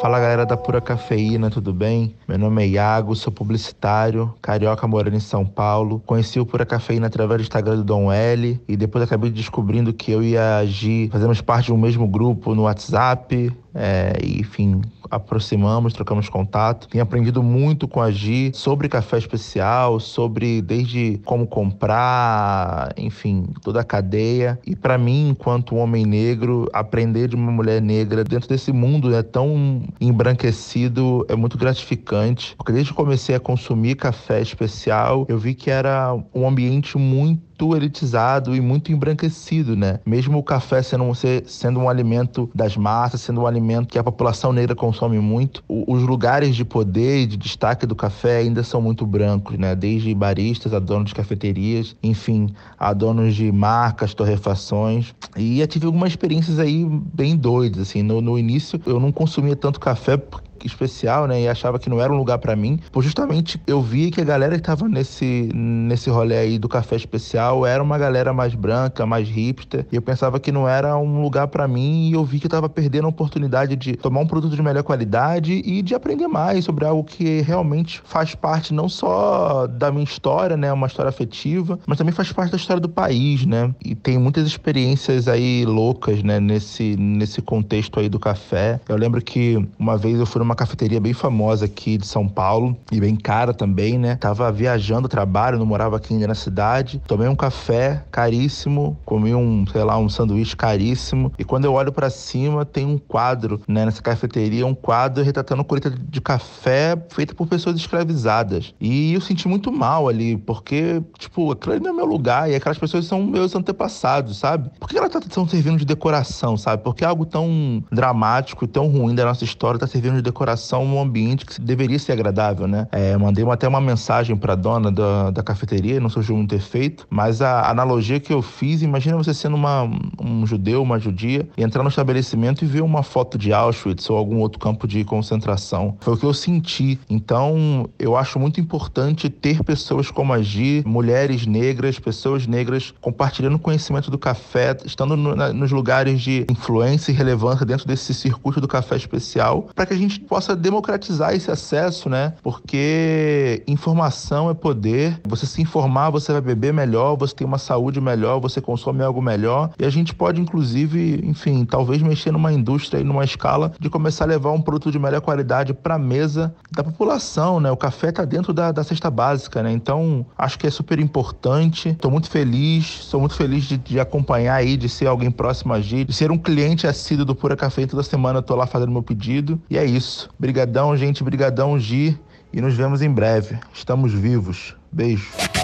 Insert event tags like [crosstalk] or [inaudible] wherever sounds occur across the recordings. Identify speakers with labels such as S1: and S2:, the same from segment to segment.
S1: Fala galera da Pura Cafeína, tudo bem? Meu nome é Iago, sou publicitário, carioca morando em São Paulo. Conheci o Pura Cafeína através do Instagram do Dom L e depois acabei descobrindo que eu e a Gi fazemos parte de um mesmo grupo no WhatsApp. É, enfim, aproximamos, trocamos contato. Tenho aprendido muito com a Gi sobre café especial, sobre desde como comprar, enfim, toda a cadeia. E para mim, enquanto homem negro, aprender de uma mulher negra dentro desse mundo é tão embranquecido é muito gratificante. Porque desde que comecei a consumir café especial, eu vi que era um ambiente muito muito elitizado e muito embranquecido, né? Mesmo o café sendo, sendo um alimento das massas, sendo um alimento que a população negra consome muito, os lugares de poder e de destaque do café ainda são muito brancos, né? Desde baristas a donos de cafeterias, enfim, a donos de marcas, torrefações. E eu tive algumas experiências aí bem doidas, assim. No, no início eu não consumia tanto café especial, né? E achava que não era um lugar para mim. Por justamente eu vi que a galera que tava nesse, nesse rolê aí do café especial era uma galera mais branca, mais hipster. E eu pensava que não era um lugar para mim. E eu vi que eu tava perdendo a oportunidade de tomar um produto de melhor qualidade e de aprender mais sobre algo que realmente faz parte não só da minha história, né? Uma história afetiva, mas também faz parte da história do país, né? E tem muitas experiências aí loucas, né? Nesse, nesse contexto aí do café. Eu lembro que uma vez eu fui numa cafeteria bem famosa aqui de São Paulo e bem cara também, né? Tava viajando trabalho, não morava aqui ainda na cidade. Tomei um café caríssimo, comi um, sei lá, um sanduíche caríssimo. E quando eu olho para cima, tem um quadro, né, nessa cafeteria, um quadro retratando colheita de café feita por pessoas escravizadas. E eu senti muito mal ali, porque, tipo, ali não é meu lugar e aquelas pessoas são meus antepassados, sabe? Por que elas estão servindo de decoração, sabe? Porque algo tão dramático e tão ruim da nossa história tá servindo de decoração decoração um ambiente que deveria ser agradável, né? É, mandei até uma mensagem para a dona da, da cafeteria, não surgiu muito efeito, mas a analogia que eu fiz, imagina você sendo uma, um judeu, uma judia, e entrar no estabelecimento e ver uma foto de Auschwitz ou algum outro campo de concentração. Foi o que eu senti. Então, eu acho muito importante ter pessoas como a Gi, mulheres negras, pessoas negras compartilhando conhecimento do café, estando no, na, nos lugares de influência e relevância dentro desse circuito do café especial, para que a gente possa democratizar esse acesso, né? Porque informação é poder. Você se informar, você vai beber melhor, você tem uma saúde melhor, você consome algo melhor. E a gente pode, inclusive, enfim, talvez mexer numa indústria e numa escala de começar a levar um produto de melhor qualidade para mesa da população, né? O café está dentro da, da cesta básica, né? Então, acho que é super importante. Estou muito feliz, sou muito feliz de, de, acompanhar aí, de ser alguém próximo a Gi, de ser um cliente assíduo do Pura Café. Toda semana eu lá fazendo meu pedido. E é isso isso. Brigadão, gente. Brigadão, Gi. E nos vemos em breve. Estamos vivos. Beijo.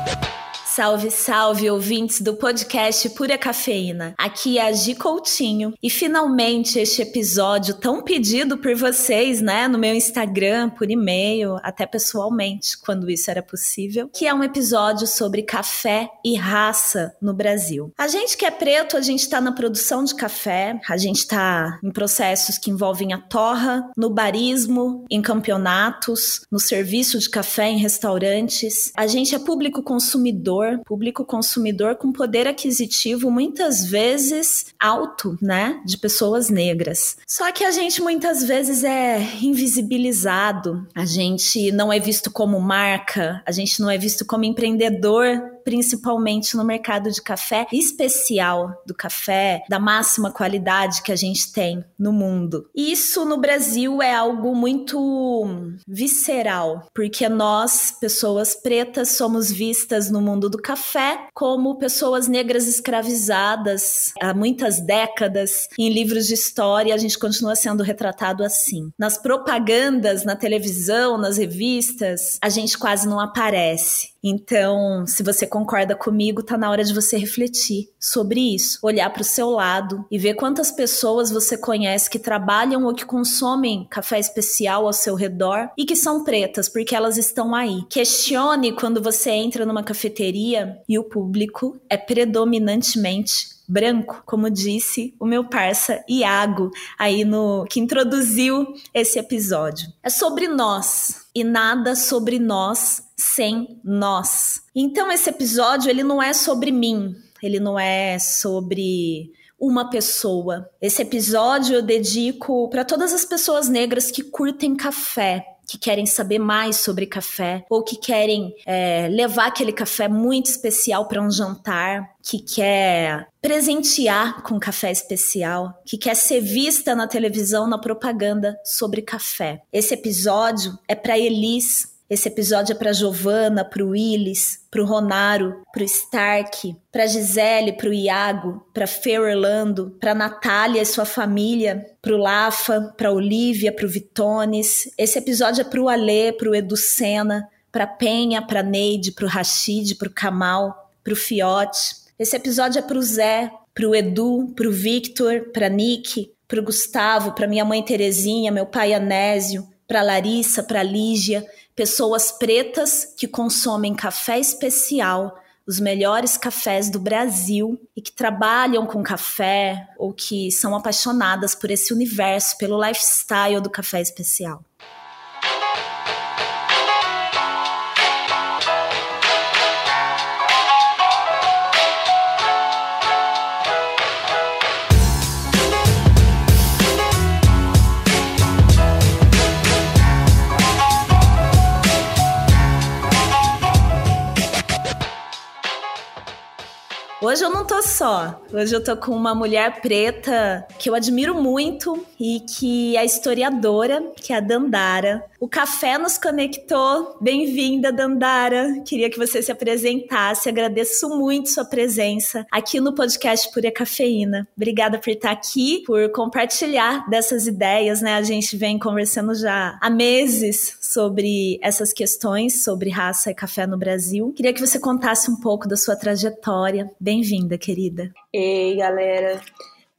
S2: Salve, salve, ouvintes do podcast Pura Cafeína. Aqui é a Gi Coutinho e finalmente este episódio tão pedido por vocês, né, no meu Instagram, por e-mail, até pessoalmente, quando isso era possível, que é um episódio sobre café e raça no Brasil. A gente que é preto, a gente tá na produção de café, a gente tá em processos que envolvem a torra, no barismo, em campeonatos, no serviço de café em restaurantes. A gente é público consumidor consumidor, público consumidor com poder aquisitivo muitas vezes alto, né, de pessoas negras. Só que a gente muitas vezes é invisibilizado, a gente não é visto como marca, a gente não é visto como empreendedor principalmente no mercado de café especial do café, da máxima qualidade que a gente tem no mundo. Isso no Brasil é algo muito visceral, porque nós, pessoas pretas, somos vistas no mundo do café como pessoas negras escravizadas há muitas décadas. Em livros de história, a gente continua sendo retratado assim. Nas propagandas, na televisão, nas revistas, a gente quase não aparece. Então, se você concorda comigo, tá na hora de você refletir sobre isso, olhar para o seu lado e ver quantas pessoas você conhece que trabalham ou que consomem café especial ao seu redor e que são pretas, porque elas estão aí. Questione quando você entra numa cafeteria e o público é predominantemente branco, como disse o meu parça Iago aí no que introduziu esse episódio. É sobre nós e nada sobre nós sem nós. Então esse episódio ele não é sobre mim, ele não é sobre uma pessoa. Esse episódio eu dedico para todas as pessoas negras que curtem café, que querem saber mais sobre café ou que querem é, levar aquele café muito especial para um jantar, que quer presentear com café especial, que quer ser vista na televisão na propaganda sobre café. Esse episódio é para Elis, esse episódio é para Giovana, para o Willis, para o Ronaro, para o Stark, para Gisele, para o Iago, para Fer Orlando, para Natália e sua família, para o Lafa, para Olivia, para o Vitones. Esse episódio é para o Alê, para o Edu Sena, para Penha, para Neide, para o Rashid, para o Kamal, para o Fiote. Esse episódio é para o Zé, para o Edu, para o Victor, para Nick, para o Gustavo, para minha mãe Terezinha, meu pai Anésio, para Larissa, para Lígia, pessoas pretas que consomem café especial, os melhores cafés do Brasil e que trabalham com café ou que são apaixonadas por esse universo, pelo lifestyle do café especial. Hoje eu não tô só. Hoje eu tô com uma mulher preta que eu admiro muito e que é historiadora, que é a Dandara. O café nos conectou. Bem-vinda, Dandara. Queria que você se apresentasse. Agradeço muito sua presença aqui no podcast Pura Cafeína. Obrigada por estar aqui, por compartilhar dessas ideias, né? A gente vem conversando já há meses sobre essas questões, sobre raça e café no Brasil. Queria que você contasse um pouco da sua trajetória. Bem-vinda, querida.
S3: Ei, galera.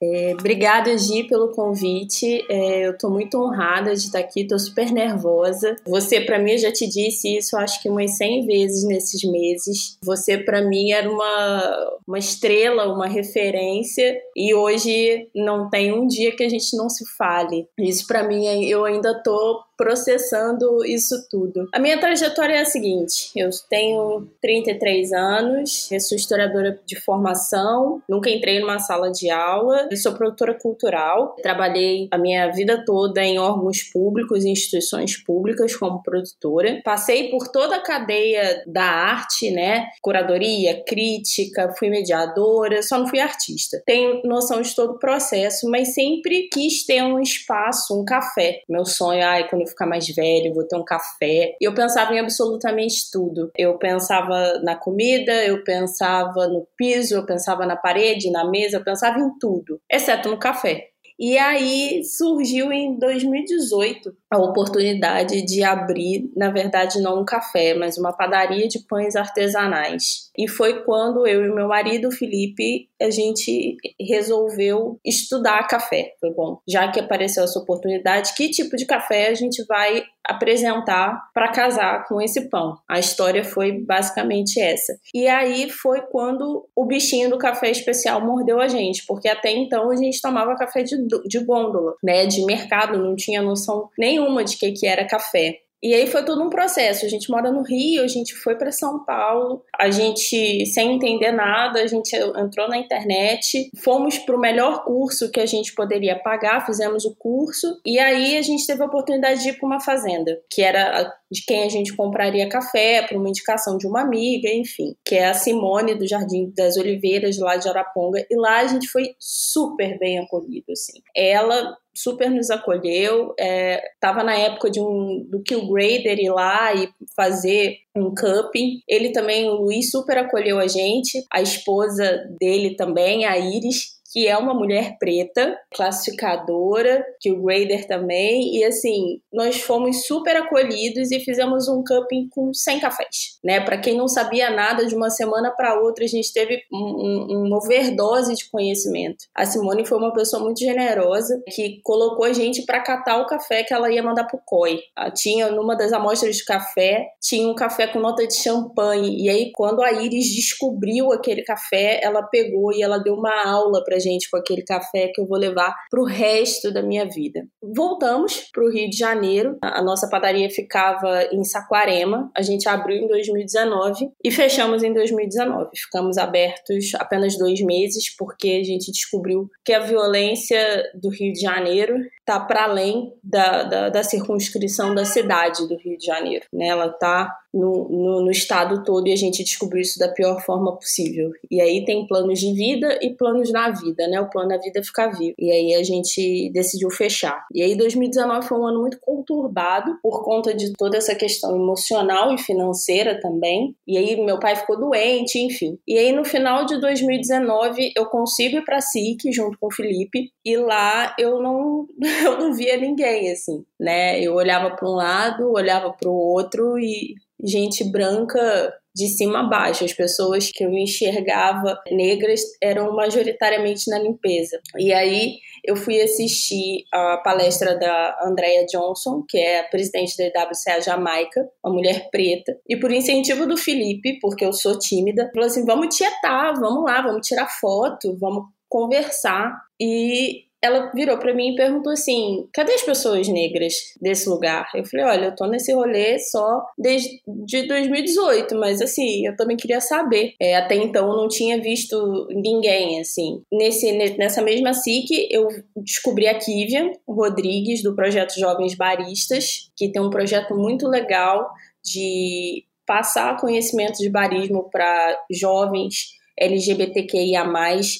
S3: É, obrigada, Gi, pelo convite. É, eu estou muito honrada de estar aqui, estou super nervosa. Você, para mim, já te disse isso, acho que umas 100 vezes nesses meses. Você, para mim, era uma, uma estrela, uma referência, e hoje não tem um dia que a gente não se fale. Isso, para mim, eu ainda estou processando isso tudo. A minha trajetória é a seguinte: eu tenho 33 anos, sou historiadora de formação, nunca entrei numa sala de aula, sou produtora cultural, trabalhei a minha vida toda em órgãos públicos e instituições públicas como produtora. Passei por toda a cadeia da arte, né? Curadoria, crítica, fui mediadora, só não fui artista. Tenho noção de todo o processo, mas sempre quis ter um espaço, um café. Meu sonho, ai, quando eu ficar mais velho, vou ter um café. E eu pensava em absolutamente tudo. Eu pensava na comida, eu pensava no piso, eu pensava na parede, na mesa, eu pensava em tudo, exceto no café. E aí surgiu em 2018 a oportunidade de abrir, na verdade, não um café, mas uma padaria de pães artesanais. E foi quando eu e meu marido, Felipe, a gente resolveu estudar café. Foi bom, já que apareceu essa oportunidade, que tipo de café a gente vai apresentar para casar com esse pão? A história foi basicamente essa. E aí foi quando o bichinho do café especial mordeu a gente, porque até então a gente tomava café de, de gôndola, né, de mercado, não tinha noção nenhuma de que, que era café. E aí foi todo um processo. A gente mora no Rio, a gente foi para São Paulo, a gente, sem entender nada, a gente entrou na internet, fomos para o melhor curso que a gente poderia pagar, fizemos o curso, e aí a gente teve a oportunidade de ir para uma fazenda, que era de quem a gente compraria café, por uma indicação de uma amiga, enfim, que é a Simone do Jardim das Oliveiras, lá de Araponga, e lá a gente foi super bem acolhido, assim. Ela super nos acolheu. Estava é, na época de um do que o Grader ir lá e fazer um cupping. Ele também, o Luiz, super acolheu a gente. A esposa dele também, a Iris, que é uma mulher preta, classificadora, que o Grader também, e assim, nós fomos super acolhidos e fizemos um cupping com 100 cafés, né? Para quem não sabia nada, de uma semana para outra a gente teve um, um, uma overdose de conhecimento. A Simone foi uma pessoa muito generosa que colocou a gente para catar o café que ela ia mandar pro COI. Ah, tinha numa das amostras de café, tinha um café com nota de champanhe, e aí quando a Iris descobriu aquele café, ela pegou e ela deu uma aula pra gente com aquele café que eu vou levar para o resto da minha vida. Voltamos para o Rio de Janeiro. A nossa padaria ficava em Saquarema. A gente abriu em 2019 e fechamos em 2019. Ficamos abertos apenas dois meses porque a gente descobriu que a violência do Rio de Janeiro está para além da, da, da, circunscrição da cidade do Rio de Janeiro. Né? Ela está no, no, no, estado todo e a gente descobriu isso da pior forma possível. E aí tem planos de vida e planos na vida, né? O plano da vida é ficar vivo. E aí a gente decidiu fechar. E aí 2019 foi um ano muito conturbado por conta de toda essa questão emocional e financeira também. E aí meu pai ficou doente, enfim. E aí no final de 2019 eu consigo ir para SIC junto com o Felipe e lá eu não [laughs] eu não via ninguém assim, né? Eu olhava para um lado, olhava para o outro e gente branca de cima a baixo. As pessoas que eu enxergava negras eram majoritariamente na limpeza. E aí eu fui assistir a palestra da Andrea Johnson, que é a presidente da IWCA Jamaica, uma mulher preta, e por incentivo do Felipe, porque eu sou tímida, falou assim: vamos tietar, vamos lá, vamos tirar foto, vamos conversar. E ela virou para mim e perguntou assim: cadê as pessoas negras desse lugar? Eu falei: olha, eu tô nesse rolê só desde de 2018, mas assim, eu também queria saber. É, até então eu não tinha visto ninguém, assim. Nesse, nessa mesma SIC, eu descobri a Kivian Rodrigues, do projeto Jovens Baristas, que tem um projeto muito legal de passar conhecimento de barismo para jovens LGBTQIA+,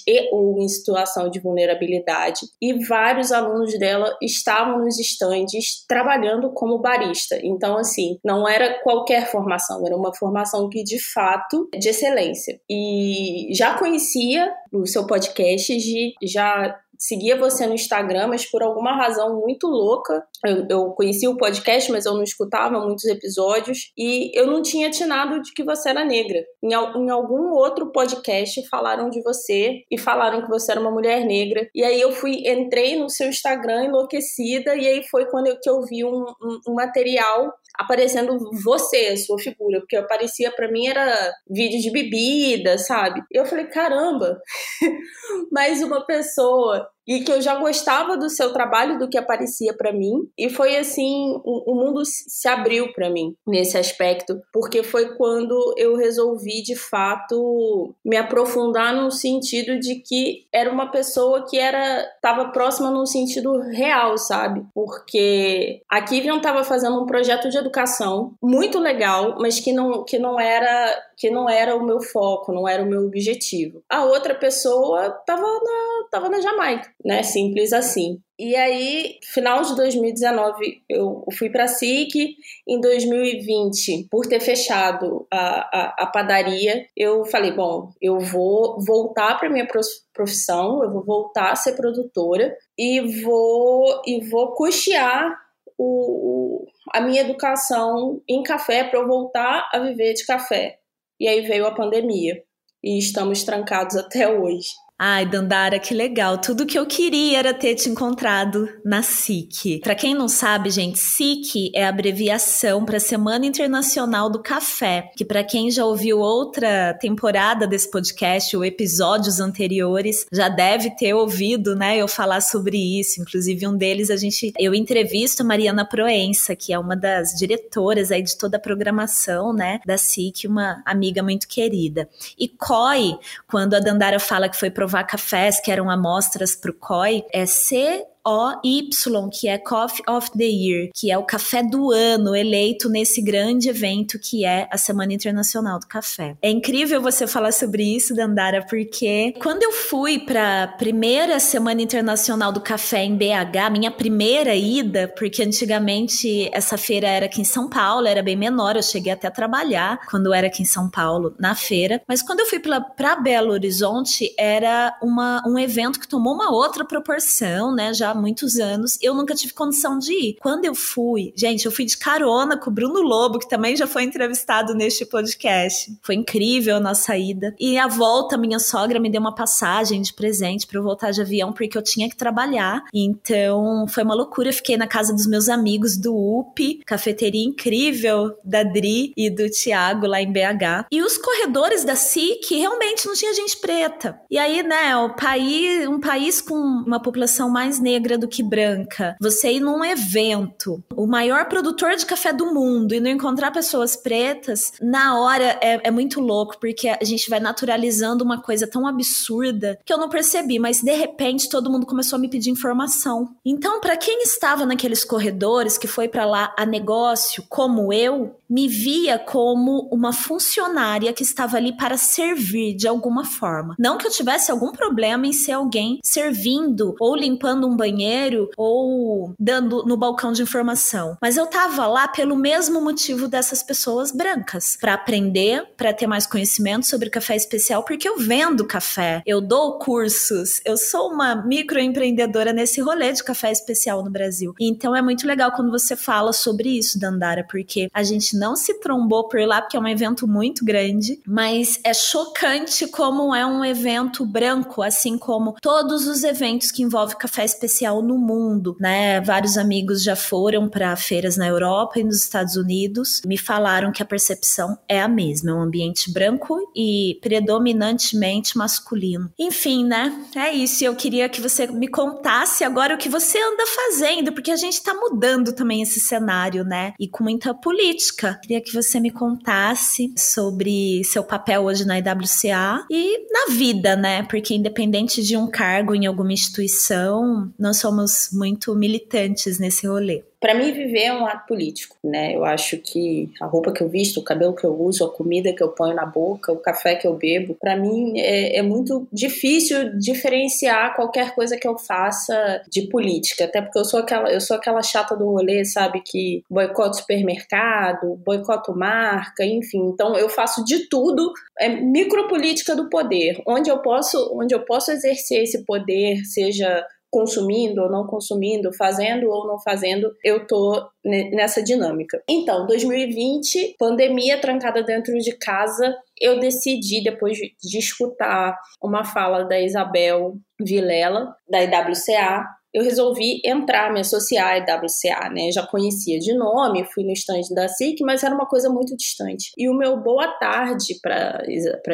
S3: e ou em situação de vulnerabilidade, e vários alunos dela estavam nos estandes trabalhando como barista. Então, assim, não era qualquer formação, era uma formação que, de fato, de excelência. E já conhecia o seu podcast, já seguia você no Instagram, mas por alguma razão muito louca, eu, eu conhecia o podcast, mas eu não escutava muitos episódios, e eu não tinha atinado de que você era negra. Em, em algum outro podcast falaram de você e falaram que você era uma mulher negra. E aí eu fui, entrei no seu Instagram enlouquecida, e aí foi quando eu, que eu vi um, um, um material aparecendo você, sua figura, porque aparecia para mim era vídeo de bebida, sabe? Eu falei, caramba, [laughs] mais uma pessoa e que eu já gostava do seu trabalho, do que aparecia para mim, e foi assim, o, mundo se abriu para mim nesse aspecto, porque foi quando eu resolvi de fato me aprofundar no sentido de que era uma pessoa que era estava próxima no sentido real, sabe? Porque a Kivian estava fazendo um projeto de educação muito legal, mas que não que não era que não era o meu foco, não era o meu objetivo. A outra pessoa estava na tava na Jamaica né? Simples assim. E aí, final de 2019, eu fui para a SIC. Em 2020, por ter fechado a, a, a, padaria, eu falei: bom, eu vou voltar para minha profissão, eu vou voltar a ser produtora e vou, e vou custear o, a minha educação em café para eu voltar a viver de café. E aí veio a pandemia e estamos trancados até hoje.
S2: Ai, Dandara, que legal. Tudo que eu queria era ter te encontrado na SIC. Para quem não sabe, gente, SIC é abreviação para Semana Internacional do Café, que para quem já ouviu outra temporada desse podcast ou episódios anteriores, já deve ter ouvido, né, eu falar sobre isso. Inclusive um deles a gente eu entrevisto a Mariana Proença, que é uma das diretoras aí de toda a programação, né, da SIC, uma amiga muito querida. E COI, quando a Dandara fala que foi provar cafés que eram amostras para o COI, é C OY, que é Coffee of the Year, que é o café do ano eleito nesse grande evento que é a Semana Internacional do Café. É incrível você falar sobre isso, Dandara, porque quando eu fui para a primeira Semana Internacional do Café em BH, minha primeira ida, porque antigamente essa feira era aqui em São Paulo, era bem menor, eu cheguei até a trabalhar quando era aqui em São Paulo na feira, mas quando eu fui para Belo Horizonte era uma, um evento que tomou uma outra proporção, né? Já há muitos anos. Eu nunca tive condição de ir. Quando eu fui, gente, eu fui de carona com o Bruno Lobo, que também já foi entrevistado neste podcast. Foi incrível a nossa ida. E a volta, minha sogra me deu uma passagem de presente para eu voltar de avião, porque eu tinha que trabalhar. Então, foi uma loucura. Eu fiquei na casa dos meus amigos do UP, cafeteria incrível da Dri e do Tiago lá em BH. E os corredores da SIC realmente não tinha gente preta. E aí, né, o país, um país com uma população mais negra do que branca, você ir num evento, o maior produtor de café do mundo e não encontrar pessoas pretas, na hora é, é muito louco, porque a gente vai naturalizando uma coisa tão absurda que eu não percebi, mas de repente todo mundo começou a me pedir informação. Então, para quem estava naqueles corredores que foi para lá a negócio, como eu, me via como uma funcionária que estava ali para servir de alguma forma. Não que eu tivesse algum problema em ser alguém servindo ou limpando um banheiro ou dando no balcão de informação, mas eu tava lá pelo mesmo motivo dessas pessoas brancas, para aprender, para ter mais conhecimento sobre café especial, porque eu vendo café, eu dou cursos, eu sou uma microempreendedora nesse rolê de café especial no Brasil. Então é muito legal quando você fala sobre isso, Dandara, porque a gente não se trombou por lá, porque é um evento muito grande, mas é chocante como é um evento branco, assim como todos os eventos que envolvem café especial no mundo, né? Vários amigos já foram para feiras na Europa e nos Estados Unidos, me falaram que a percepção é a mesma, é um ambiente branco e predominantemente masculino. Enfim, né? É isso. Eu queria que você me contasse agora o que você anda fazendo, porque a gente está mudando também esse cenário, né? E com muita política Queria que você me contasse sobre seu papel hoje na IWCA e na vida, né? Porque independente de um cargo em alguma instituição, nós somos muito militantes nesse rolê
S3: para mim viver é um ato político, né? Eu acho que a roupa que eu visto, o cabelo que eu uso, a comida que eu ponho na boca, o café que eu bebo, para mim é, é, muito difícil diferenciar qualquer coisa que eu faça de política, até porque eu sou aquela, eu sou aquela chata do rolê, sabe, que boicoto supermercado, boicoto marca, enfim. Então eu faço de tudo, é micropolítica do poder, onde eu posso, onde eu posso exercer esse poder, seja consumindo ou não consumindo, fazendo ou não fazendo, eu tô nessa dinâmica. Então, 2020, pandemia trancada dentro de casa, eu decidi, depois de escutar uma fala da Isabel Vilela, da IWCA, eu resolvi entrar, me associar à IWCA, né? já conhecia de nome, fui no stand da SIC, mas era uma coisa muito distante. E o meu boa tarde para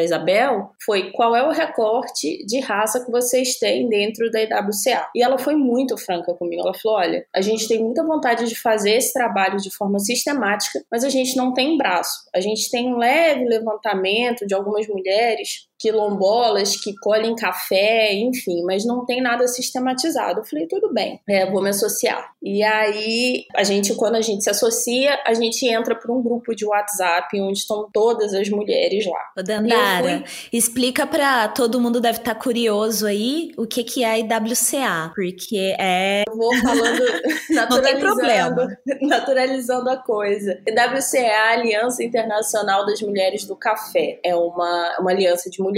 S3: Isabel foi qual é o recorte de raça que vocês têm dentro da IWCA. E ela foi muito franca comigo. Ela falou: olha, a gente tem muita vontade de fazer esse trabalho de forma sistemática, mas a gente não tem braço. A gente tem um leve levantamento de algumas mulheres quilombolas que colhem café, enfim, mas não tem nada sistematizado. Eu falei, tudo bem, é, vou me associar. E aí, a gente, quando a gente se associa, a gente entra para um grupo de WhatsApp onde estão todas as mulheres lá.
S2: Ô, Dandara, fui... explica para todo mundo deve estar tá curioso aí o que, que é a IWCA, porque é.
S3: Eu vou falando, [laughs] naturalizando, naturalizando a coisa. IWCA é a Aliança Internacional das Mulheres do Café. É uma, uma aliança de mulheres,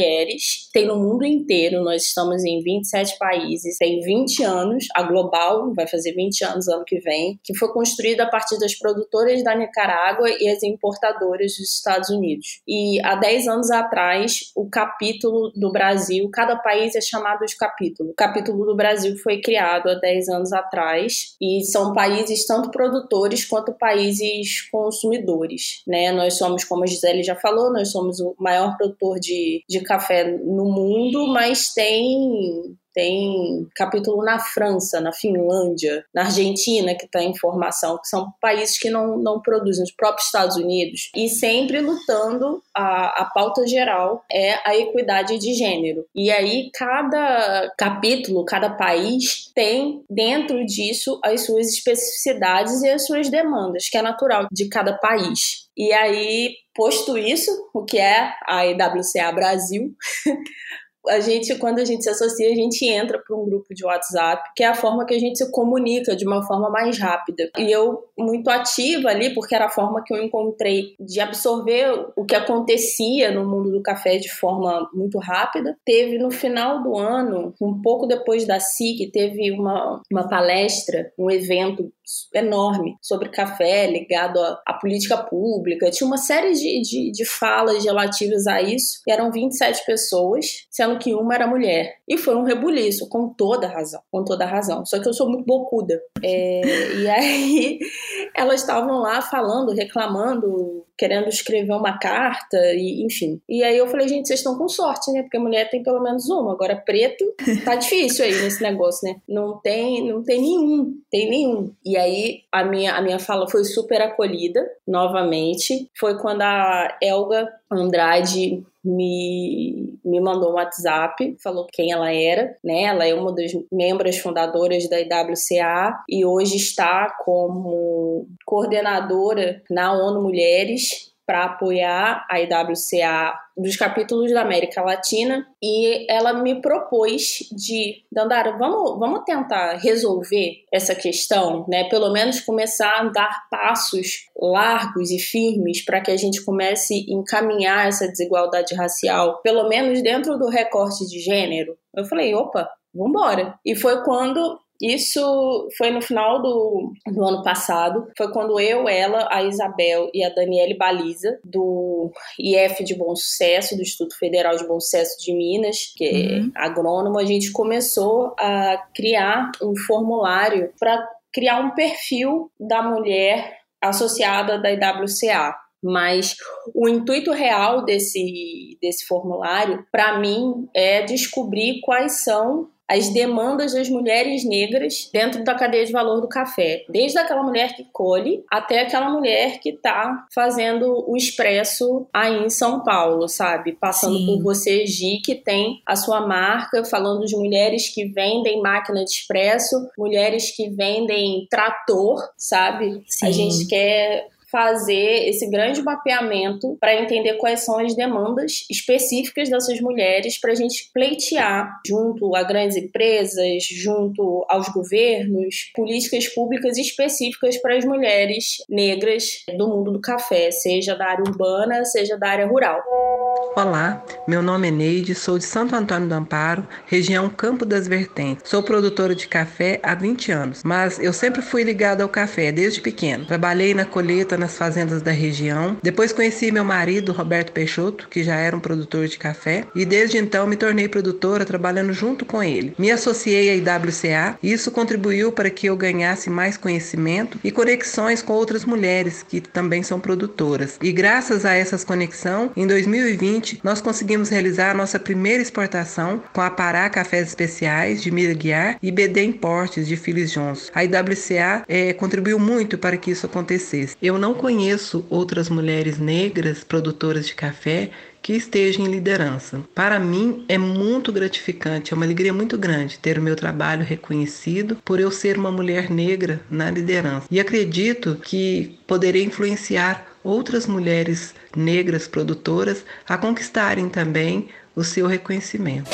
S3: tem no mundo inteiro, nós estamos em 27 países, tem 20 anos, a Global vai fazer 20 anos ano que vem, que foi construída a partir das produtoras da Nicarágua e as importadoras dos Estados Unidos. E há 10 anos atrás, o capítulo do Brasil, cada país é chamado de capítulo. O capítulo do Brasil foi criado há 10 anos atrás e são países tanto produtores quanto países consumidores, né? Nós somos, como a Gisele já falou, nós somos o maior produtor de, de café no mundo, mas tem tem capítulo na França, na Finlândia, na Argentina, que está em formação, que são países que não, não produzem, os próprios Estados Unidos, e sempre lutando, a, a pauta geral é a equidade de gênero. E aí, cada capítulo, cada país tem dentro disso as suas especificidades e as suas demandas, que é natural de cada país. E aí, posto isso, o que é a IWCA Brasil, [laughs] a gente, quando a gente se associa, a gente entra para um grupo de WhatsApp, que é a forma que a gente se comunica de uma forma mais rápida. E eu, muito ativa ali, porque era a forma que eu encontrei de absorver o que acontecia no mundo do café de forma muito rápida. Teve no final do ano, um pouco depois da SIC, teve uma, uma palestra, um evento enorme sobre café ligado à, política pública. Tinha uma série de, de, de falas relativas a isso. E eram 27 pessoas, sendo que uma era mulher. E foi um rebuliço, com toda razão. Com toda razão. Só que eu sou muito bocuda. É, e aí [laughs] elas estavam lá falando, reclamando, querendo escrever uma carta, e enfim. E aí eu falei, gente, vocês estão com sorte, né? Porque mulher tem pelo menos uma. Agora, preto, [laughs] tá difícil aí nesse negócio, né? Não tem, não tem nenhum. Tem nenhum. E aí a minha, a minha fala foi super acolhida, novamente. Foi quando a Elga Andrade me, me mandou um WhatsApp, falou quem ela era, né? Ela é uma das membros fundadoras da IWCA e hoje está como coordenadora na ONU Mulheres para apoiar a IWCA dos capítulos da América Latina e ela me propôs de, Dandara, vamos, vamos tentar resolver essa questão, né? Pelo menos começar a dar passos largos e firmes para que a gente comece a encaminhar essa desigualdade racial, pelo menos dentro do recorte de gênero. Eu falei, opa, vambora. E foi quando isso foi no final do, do ano passado. Foi quando eu, ela, a Isabel e a Daniele Baliza, do IF de Bom Sucesso, do Instituto Federal de Bom Sucesso de Minas, que é uhum. é agrônomo, a gente começou a criar um formulário para criar um perfil da mulher associada da IWCA. Mas o intuito real desse, desse formulário, para mim, é descobrir quais são as demandas das mulheres negras dentro da cadeia de valor do café. Desde aquela mulher que colhe até aquela mulher que está fazendo o expresso aí em São Paulo, sabe? Passando Sim. por você, Gi, que tem a sua marca, falando de mulheres que vendem máquina de expresso, mulheres que vendem trator, sabe? Sim. A gente quer fazer esse grande mapeamento para entender quais são as demandas específicas dessas mulheres para a gente pleitear junto a grandes empresas, junto aos governos, políticas públicas específicas para as mulheres negras do mundo do café, seja da área urbana, seja da área rural.
S4: Olá, meu nome é Neide, sou de Santo Antônio do Amparo, região Campo das Vertentes. Sou produtora de café há 20 anos, mas eu sempre fui ligada ao café desde pequeno. Trabalhei na colheita nas fazendas da região. Depois conheci meu marido, Roberto Peixoto, que já era um produtor de café, e desde então me tornei produtora trabalhando junto com ele. Me associei à IWCA e isso contribuiu para que eu ganhasse mais conhecimento e conexões com outras mulheres que também são produtoras. E graças a essas conexões, em 2020 2020, nós conseguimos realizar a nossa primeira exportação com a Pará Cafés Especiais de Mira Guiar e BD Importes de Phyllis Johnson. A IWCA é, contribuiu muito para que isso acontecesse. Eu não conheço outras mulheres negras produtoras de café que esteja em liderança. Para mim é muito gratificante, é uma alegria muito grande ter o meu trabalho reconhecido por eu ser uma mulher negra na liderança. E acredito que poderei influenciar outras mulheres negras produtoras a conquistarem também o seu reconhecimento.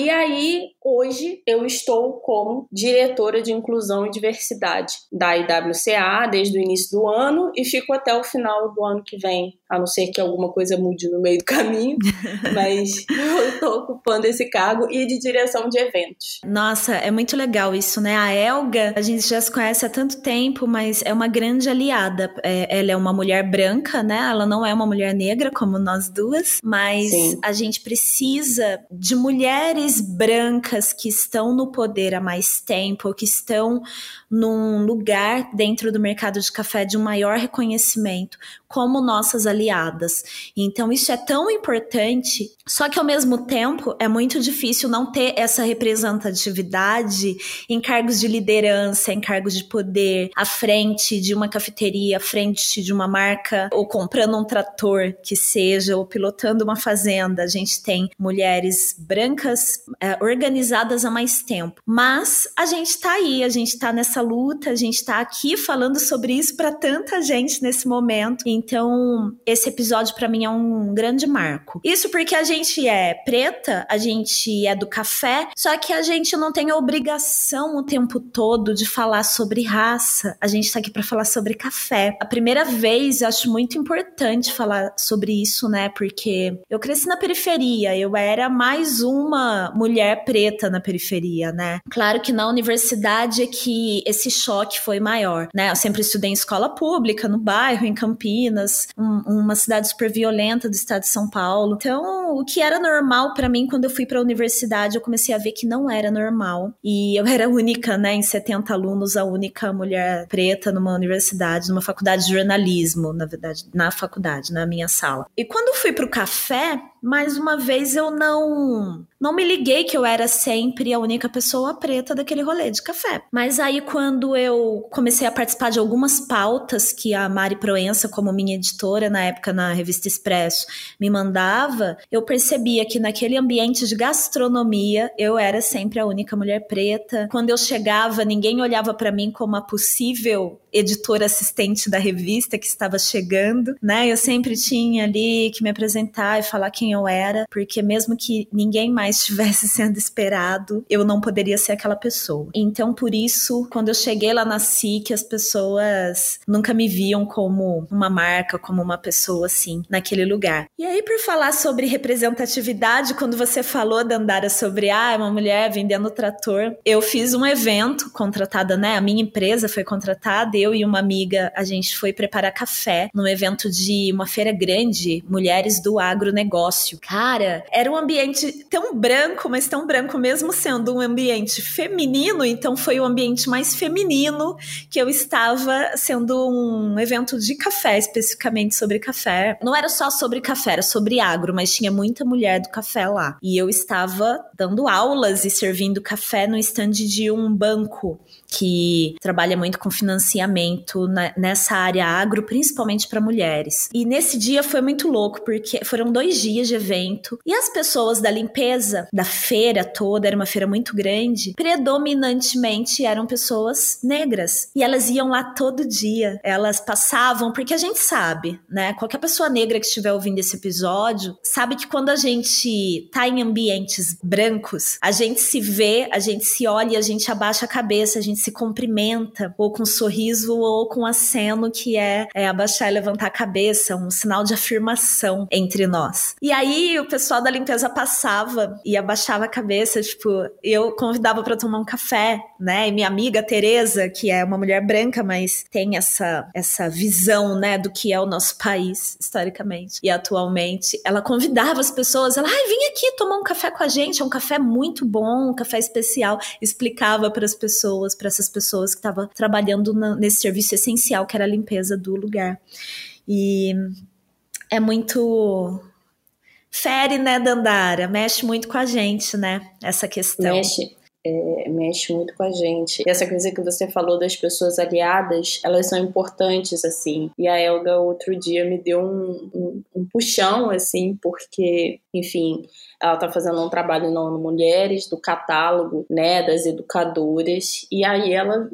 S3: E aí, hoje, eu estou como diretora de inclusão e diversidade da IWCA desde o início do ano e fico até o final do ano que vem, a não ser que alguma coisa mude no meio do caminho, [laughs] mas eu estou ocupando esse cargo e de direção de eventos.
S2: Nossa, é muito legal isso, né? A Elga, a gente já se conhece há tanto tempo, mas é uma grande aliada. É, ela é uma mulher branca, né? Ela não é uma mulher negra como nós duas, mas Sim. a gente precisa de mulheres mulheres brancas que estão no poder há mais tempo, que estão num lugar dentro do mercado de café de um maior reconhecimento, como nossas aliadas. Então, isso é tão importante, só que ao mesmo tempo é muito difícil não ter essa representatividade em cargos de liderança, em cargos de poder, à frente de uma cafeteria, à frente de uma marca, ou comprando um trator que seja, ou pilotando uma fazenda. A gente tem mulheres brancas é, organizadas há mais tempo. Mas a gente está aí, a gente está nessa luta, a gente está aqui falando sobre isso para tanta gente nesse momento. Então, esse episódio para mim é um grande marco. Isso porque a gente é preta, a gente é do café, só que a gente não tem a obrigação o tempo todo de falar sobre raça. A gente tá aqui para falar sobre café. A primeira vez eu acho muito importante falar sobre isso, né? Porque eu cresci na periferia, eu era mais uma mulher preta na periferia, né? Claro que na universidade é que esse choque foi maior, né? Eu sempre estudei em escola pública, no bairro, em Campinas, um, uma cidade super violenta do estado de São Paulo. Então, o que era normal para mim quando eu fui para a universidade, eu comecei a ver que não era normal. E eu era única, né, em 70 alunos, a única mulher preta numa universidade, numa faculdade de jornalismo, na verdade, na faculdade, na minha sala. E quando eu fui pro café, mais uma vez eu não não me liguei que eu era sempre a única pessoa preta daquele rolê de café. Mas aí quando eu comecei a participar de algumas pautas que a Mari Proença, como minha editora na época na revista Expresso, me mandava, eu percebia que naquele ambiente de gastronomia eu era sempre a única mulher preta. Quando eu chegava, ninguém olhava para mim como a possível editora assistente da revista que estava chegando, né? Eu sempre tinha ali que me apresentar e falar quem eu era, porque mesmo que ninguém mais estivesse [laughs] sendo esperado, eu não poderia ser aquela pessoa. Então, por isso, quando eu cheguei lá na SIC, as pessoas nunca me viam como uma marca, como uma pessoa assim, naquele lugar. E aí, por falar sobre representatividade, quando você falou, Dandara, sobre ah, uma mulher vendendo trator, eu fiz um evento contratada, né? A minha empresa foi contratada eu e uma amiga, a gente foi preparar café num evento de uma feira grande, Mulheres do Agronegócio. Cara, era um ambiente tão branco, mas tão branco mesmo sendo um ambiente feminino, então foi o ambiente mais feminino que eu estava sendo um evento de café, especificamente sobre café. Não era só sobre café, era sobre agro, mas tinha muita mulher do café lá. E eu estava dando aulas e servindo café no estande de um banco que trabalha muito com financiamento na, nessa área agro, principalmente para mulheres. E nesse dia foi muito louco, porque foram dois dias de evento e as pessoas da limpeza da feira toda, era uma feira muito grande, predominantemente eram pessoas negras. E elas iam lá todo dia. Elas passavam, porque a gente sabe, né? Qualquer pessoa negra que estiver ouvindo esse episódio sabe que quando a gente tá em ambientes brancos, a gente se vê, a gente se olha, a gente abaixa a cabeça, a gente se cumprimenta, ou com um sorriso, ou com um aceno, que é, é abaixar e levantar a cabeça, um sinal de afirmação entre nós. E aí o pessoal da limpeza passava e abaixava a cabeça, tipo, eu convidava para tomar um café, né? E minha amiga Teresa, que é uma mulher branca, mas tem essa, essa visão, né, do que é o nosso país, historicamente e atualmente, ela convidava as pessoas, ela, ai, vem aqui tomar um café com a gente, é um café muito bom, um café especial, explicava para as pessoas, para essas pessoas que estavam trabalhando na, nesse serviço essencial que era a limpeza do lugar. E é muito fere, né, Dandara? Mexe muito com a gente, né? Essa questão.
S3: Mexe. É, mexe muito com a gente. E essa coisa que você falou das pessoas aliadas, elas são importantes, assim. E a Elga, outro dia, me deu um, um, um puxão, assim, porque, enfim, ela tá fazendo um trabalho no Mulheres, do catálogo, né, das educadoras, e aí ela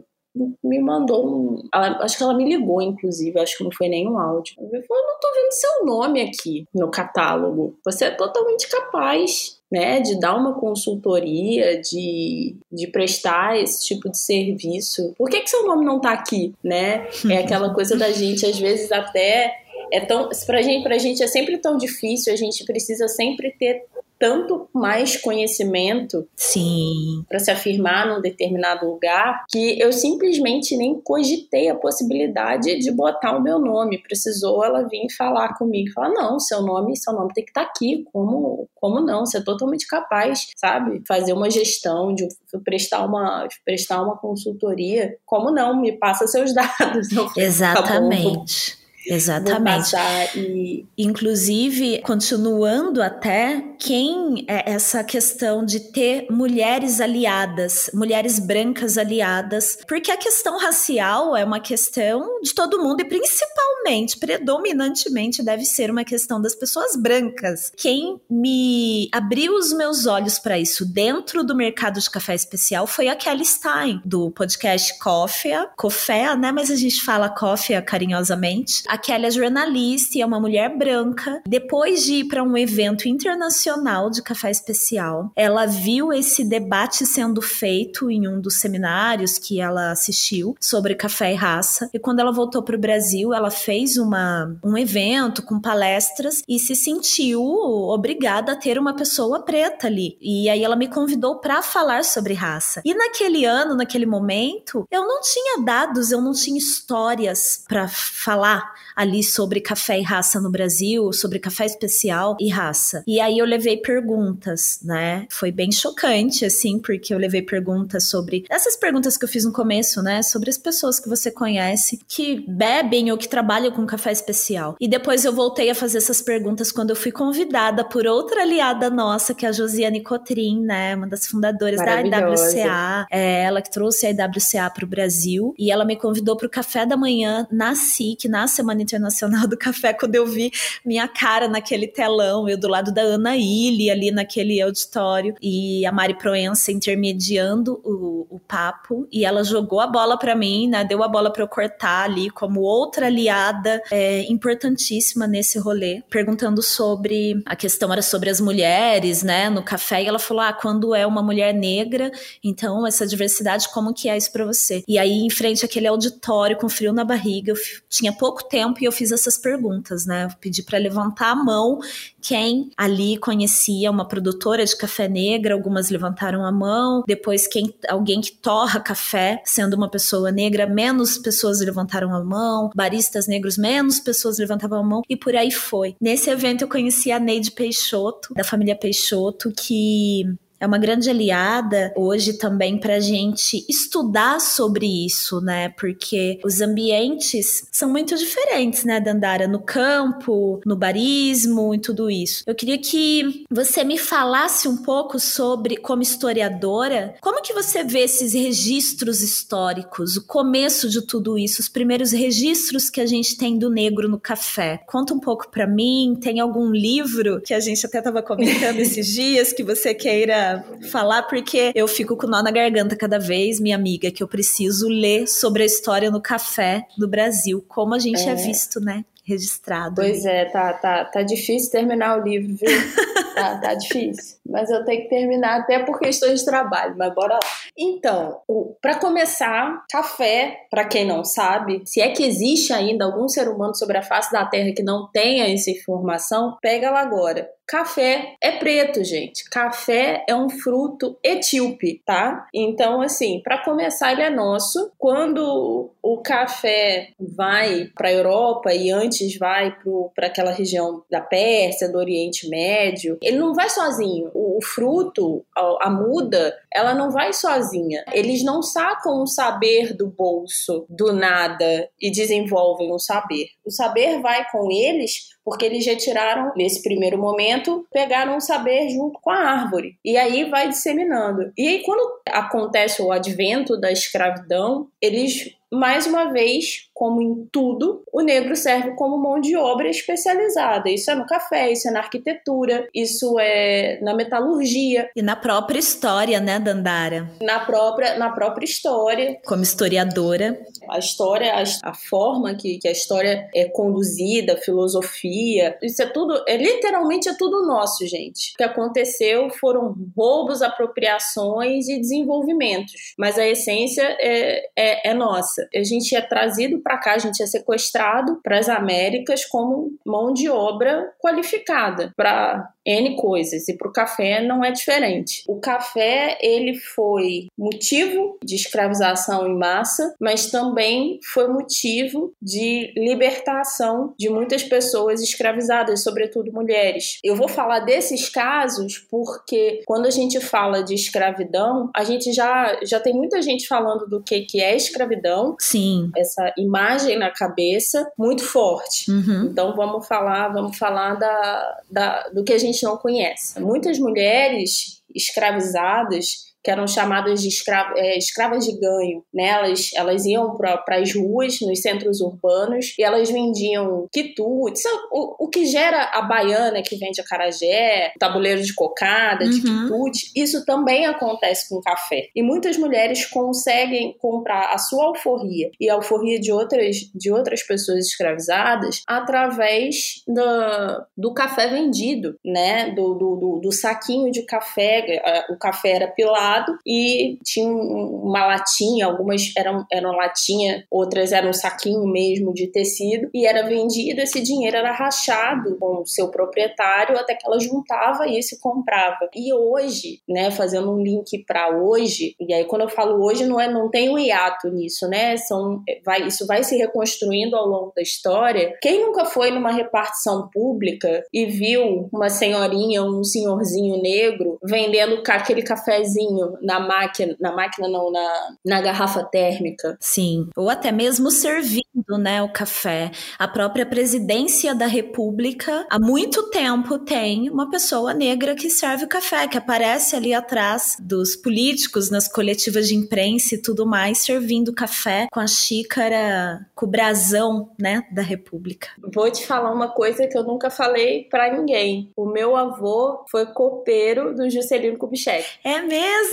S3: me mandou um. Ela, acho que ela me ligou, inclusive, acho que não foi nenhum áudio. Eu falei, não tô vendo seu nome aqui no catálogo. Você é totalmente capaz. Né, de dar uma consultoria, de, de prestar esse tipo de serviço. Por que, que seu nome não tá aqui, né? É aquela coisa da gente, às vezes, até é tão pra gente, pra gente é sempre tão difícil, a gente precisa sempre ter tanto mais conhecimento
S2: sim
S3: para se afirmar num determinado lugar que eu simplesmente nem cogitei a possibilidade de botar o meu nome. Precisou ela vir falar comigo, falar não, seu nome, seu nome tem que estar tá aqui. Como, como não? Você é totalmente capaz, sabe? Fazer uma gestão, de prestar uma, prestar uma consultoria. Como não? Me passa seus [laughs] dados.
S2: Exatamente. Exatamente.
S3: E...
S2: Inclusive, continuando até, quem é essa questão de ter mulheres aliadas, mulheres brancas aliadas, porque a questão racial é uma questão de todo mundo e principalmente, predominantemente, deve ser uma questão das pessoas brancas. Quem me abriu os meus olhos para isso dentro do mercado de café especial foi a Kelly Stein, do podcast Coffee, Cofé, né? Mas a gente fala Coffee carinhosamente. A A Kelly é jornalista e é uma mulher branca. Depois de ir para um evento internacional de café especial, ela viu esse debate sendo feito em um dos seminários que ela assistiu sobre café e raça. E quando ela voltou para o Brasil, ela fez uma, um evento com palestras e se sentiu obrigada a ter uma pessoa preta ali. E aí ela me convidou para falar sobre raça. E naquele ano, naquele momento, eu não tinha dados, eu não tinha histórias para falar ali sobre café e raça no Brasil, sobre café especial e raça. E aí eu levei perguntas, né? Foi bem chocante, assim, porque eu levei perguntas sobre essas perguntas que eu fiz no começo, né? Sobre as pessoas que você conhece que bebem ou que trabalham com café especial. E depois eu voltei a fazer essas perguntas quando eu fui convidada por outra aliada nossa, que é a Josiane Cotrim, né? Uma das fundadoras da IWCA. É ela que trouxe a IWCA para o Brasil. E ela me convidou para o café da manhã na SIC, na Semana Internacional do Café, quando eu vi minha cara naquele telão, eu do lado da Ana Illy, ali naquele auditório, e a Mari Proença intermediando o, o papo, e ela jogou a bola para mim, né, deu a bola para eu cortar ali, como outra aliada é, importantíssima nesse rolê, perguntando sobre, a questão era sobre as mulheres, né, no café, e ela falou, ah, quando é uma mulher negra, então essa diversidade, como que é isso para você? E aí, em frente àquele auditório com frio na barriga, eu tinha pouco tempo tempo e eu fiz essas perguntas, né? Eu pedi para levantar a mão quem ali conhecia uma produtora de café negra, algumas levantaram a mão. Depois quem alguém que torra café, sendo uma pessoa negra, menos pessoas levantaram a mão. Baristas negros, menos pessoas levantavam a mão e por aí foi. Nesse evento eu conheci a Neide Peixoto, da família Peixoto, que é uma grande aliada hoje também para a gente estudar sobre isso, né? Porque os ambientes são muito diferentes, né, Dandara? No campo, no barismo e tudo isso. Eu queria que você me falasse um pouco sobre, como historiadora, como que você vê esses registros históricos, o começo de tudo isso, os primeiros registros que a gente tem do negro no café. Conta um pouco para mim. Tem algum livro que a gente até estava comentando [laughs] esses dias que você queira falar, porque eu fico com nó na garganta cada vez, minha amiga, que eu preciso ler sobre a história no café do Brasil, como a gente é, é visto, né? Registrado.
S3: Pois é, tá, tá, tá difícil terminar o livro, viu? [laughs] tá, tá difícil. Mas eu tenho que terminar até por questões de trabalho, mas bora lá. Então, para começar, café, para quem não sabe, se é que existe ainda algum ser humano sobre a face da Terra que não tenha essa informação, pega lá agora. Café é preto, gente. Café é um fruto etíope, tá? Então, assim, para começar, ele é nosso. Quando o café vai para a Europa e antes vai para aquela região da Pérsia, do Oriente Médio, ele não vai sozinho. O, o fruto, a, a muda, ela não vai sozinha. Eles não sacam o saber do bolso do nada e desenvolvem o saber. O saber vai com eles porque eles retiraram, nesse primeiro momento, pegaram o saber junto com a árvore. E aí vai disseminando. E aí, quando acontece o advento da escravidão, eles mais uma vez, como em tudo, o negro serve como mão de obra especializada. Isso é no café, isso é na arquitetura, isso é na metalurgia.
S2: E na própria história, né, Dandara?
S3: Na própria, na própria história.
S2: Como historiadora.
S3: A história, a, a forma que, que a história é conduzida, a filosofia, isso é tudo, é literalmente é tudo nosso, gente. O que aconteceu foram roubos, apropriações e desenvolvimentos. Mas a essência é, é, é nossa A gente é trazido para cá, a gente é sequestrado para as Américas como mão de obra qualificada para N coisas e para o café não é diferente. O café ele foi motivo de escravização em massa, mas também foi motivo de libertação de muitas pessoas escravizadas, sobretudo mulheres. Eu vou falar desses casos porque quando a gente fala de escravidão, a gente já já tem muita gente falando do que que é escravidão.
S2: Sim.
S3: Essa imagem na cabeça muito forte.
S2: Uhum.
S3: Então vamos falar, vamos falar da, da do que a gente não conhece. Muitas mulheres escravizadas que eram chamadas de é, escravas de ganho, né? Elas, elas iam para as ruas, nos centros urbanos, e elas vendiam quitutes, o, o que gera a baiana que vende acarajé, tabuleiro de cocada, de uhum. quitute, isso também acontece com café. E muitas mulheres conseguem comprar a sua alforria e a alforria de outras, de outras pessoas escravizadas através do, do café vendido, né? Do, do, do, do saquinho de café. O café era pilado e tinha uma latinha, algumas eram, eram latinha, outras eram um saquinho mesmo de tecido, e era vendido, esse dinheiro era rachado com o seu proprietário até que ela juntava isso e comprava. E hoje, né, fazendo um link para hoje, e aí quando eu falo hoje não é não tem um hiato nisso, né? São vai isso vai se reconstruindo ao longo da história. Quem nunca foi numa repartição pública e viu uma senhorinha, um senhorzinho negro vendendo aquele cafezinho na máquina, na máquina não, na, na garrafa térmica?
S2: Sim, ou até mesmo servindo, né, o café. A própria presidência da República há muito tempo tem uma pessoa negra que serve o café, que aparece ali atrás dos políticos nas coletivas de imprensa e tudo mais, servindo café com a xícara, com o brasão, né, da República.
S3: Vou te falar uma coisa que eu nunca falei para ninguém. O meu avô foi copeiro do Juscelino Kubitschek.
S2: É mesmo?